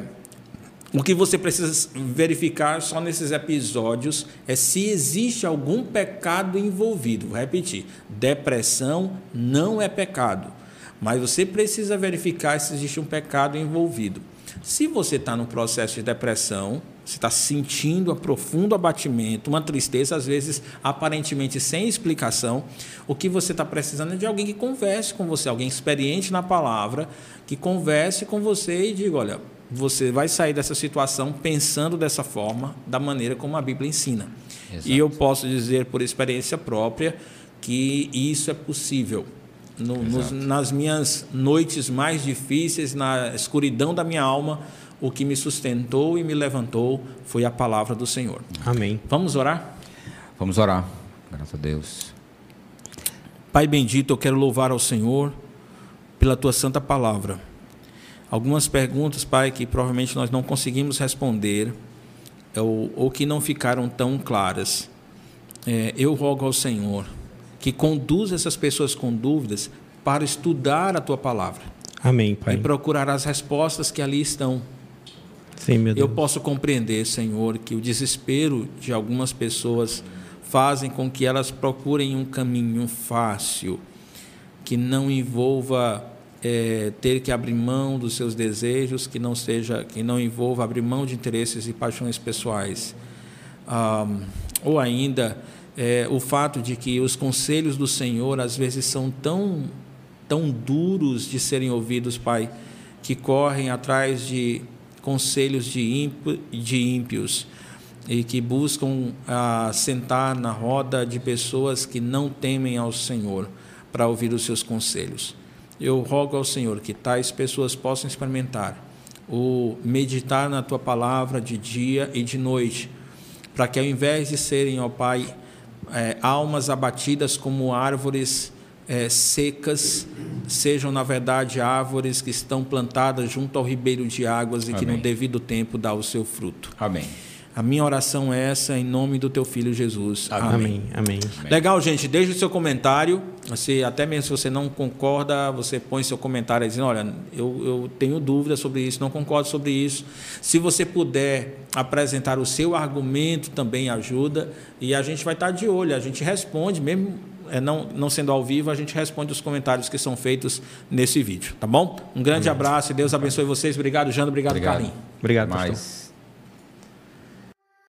S1: o que você precisa verificar só nesses episódios é se existe algum pecado envolvido. Vou repetir: depressão não é pecado. Mas você precisa verificar se existe um pecado envolvido. Se você está no processo de depressão, você está sentindo um profundo abatimento, uma tristeza, às vezes aparentemente sem explicação, o que você está precisando é de alguém que converse com você, alguém experiente na palavra, que converse com você e diga: olha, você vai sair dessa situação pensando dessa forma, da maneira como a Bíblia ensina. Exato. E eu posso dizer por experiência própria que isso é possível. No, nos, nas minhas noites mais difíceis, na escuridão da minha alma, o que me sustentou e me levantou foi a palavra do Senhor.
S2: Amém.
S1: Vamos orar?
S3: Vamos orar. Graças a Deus.
S1: Pai bendito, eu quero louvar ao Senhor pela tua santa palavra. Algumas perguntas, Pai, que provavelmente nós não conseguimos responder ou, ou que não ficaram tão claras. É, eu rogo ao Senhor que conduza essas pessoas com dúvidas para estudar a tua palavra.
S2: Amém, Pai.
S1: E procurar as respostas que ali estão.
S2: Sim, meu Deus.
S1: Eu posso compreender, Senhor, que o desespero de algumas pessoas fazem com que elas procurem um caminho fácil, que não envolva é, ter que abrir mão dos seus desejos, que não seja, que não envolva abrir mão de interesses e paixões pessoais, ah, ou ainda é, o fato de que os conselhos do Senhor às vezes são tão, tão duros de serem ouvidos, Pai, que correm atrás de conselhos de, ímpio, de ímpios. e que buscam ah, sentar na roda de pessoas que não temem ao Senhor para ouvir os seus conselhos. Eu rogo ao Senhor que tais pessoas possam experimentar o meditar na tua palavra de dia e de noite, para que ao invés de serem, ó Pai, é, almas abatidas como árvores é, secas, sejam na verdade árvores que estão plantadas junto ao ribeiro de águas e Amém. que no devido tempo dá o seu fruto.
S3: Amém.
S1: A minha oração é essa em nome do teu filho Jesus.
S2: Amém. Amém. Amém.
S1: Legal, gente. Deixe o seu comentário. Se, até mesmo se você não concorda, você põe seu comentário dizendo: olha, eu, eu tenho dúvida sobre isso, não concordo sobre isso. Se você puder apresentar o seu argumento, também ajuda. E a gente vai estar de olho, a gente responde, mesmo é, não, não sendo ao vivo, a gente responde os comentários que são feitos nesse vídeo, tá bom? Um grande Amém. abraço e Deus abençoe vocês. Obrigado, Jano. Obrigado, obrigado. Carlinhos.
S2: Obrigado, pastor.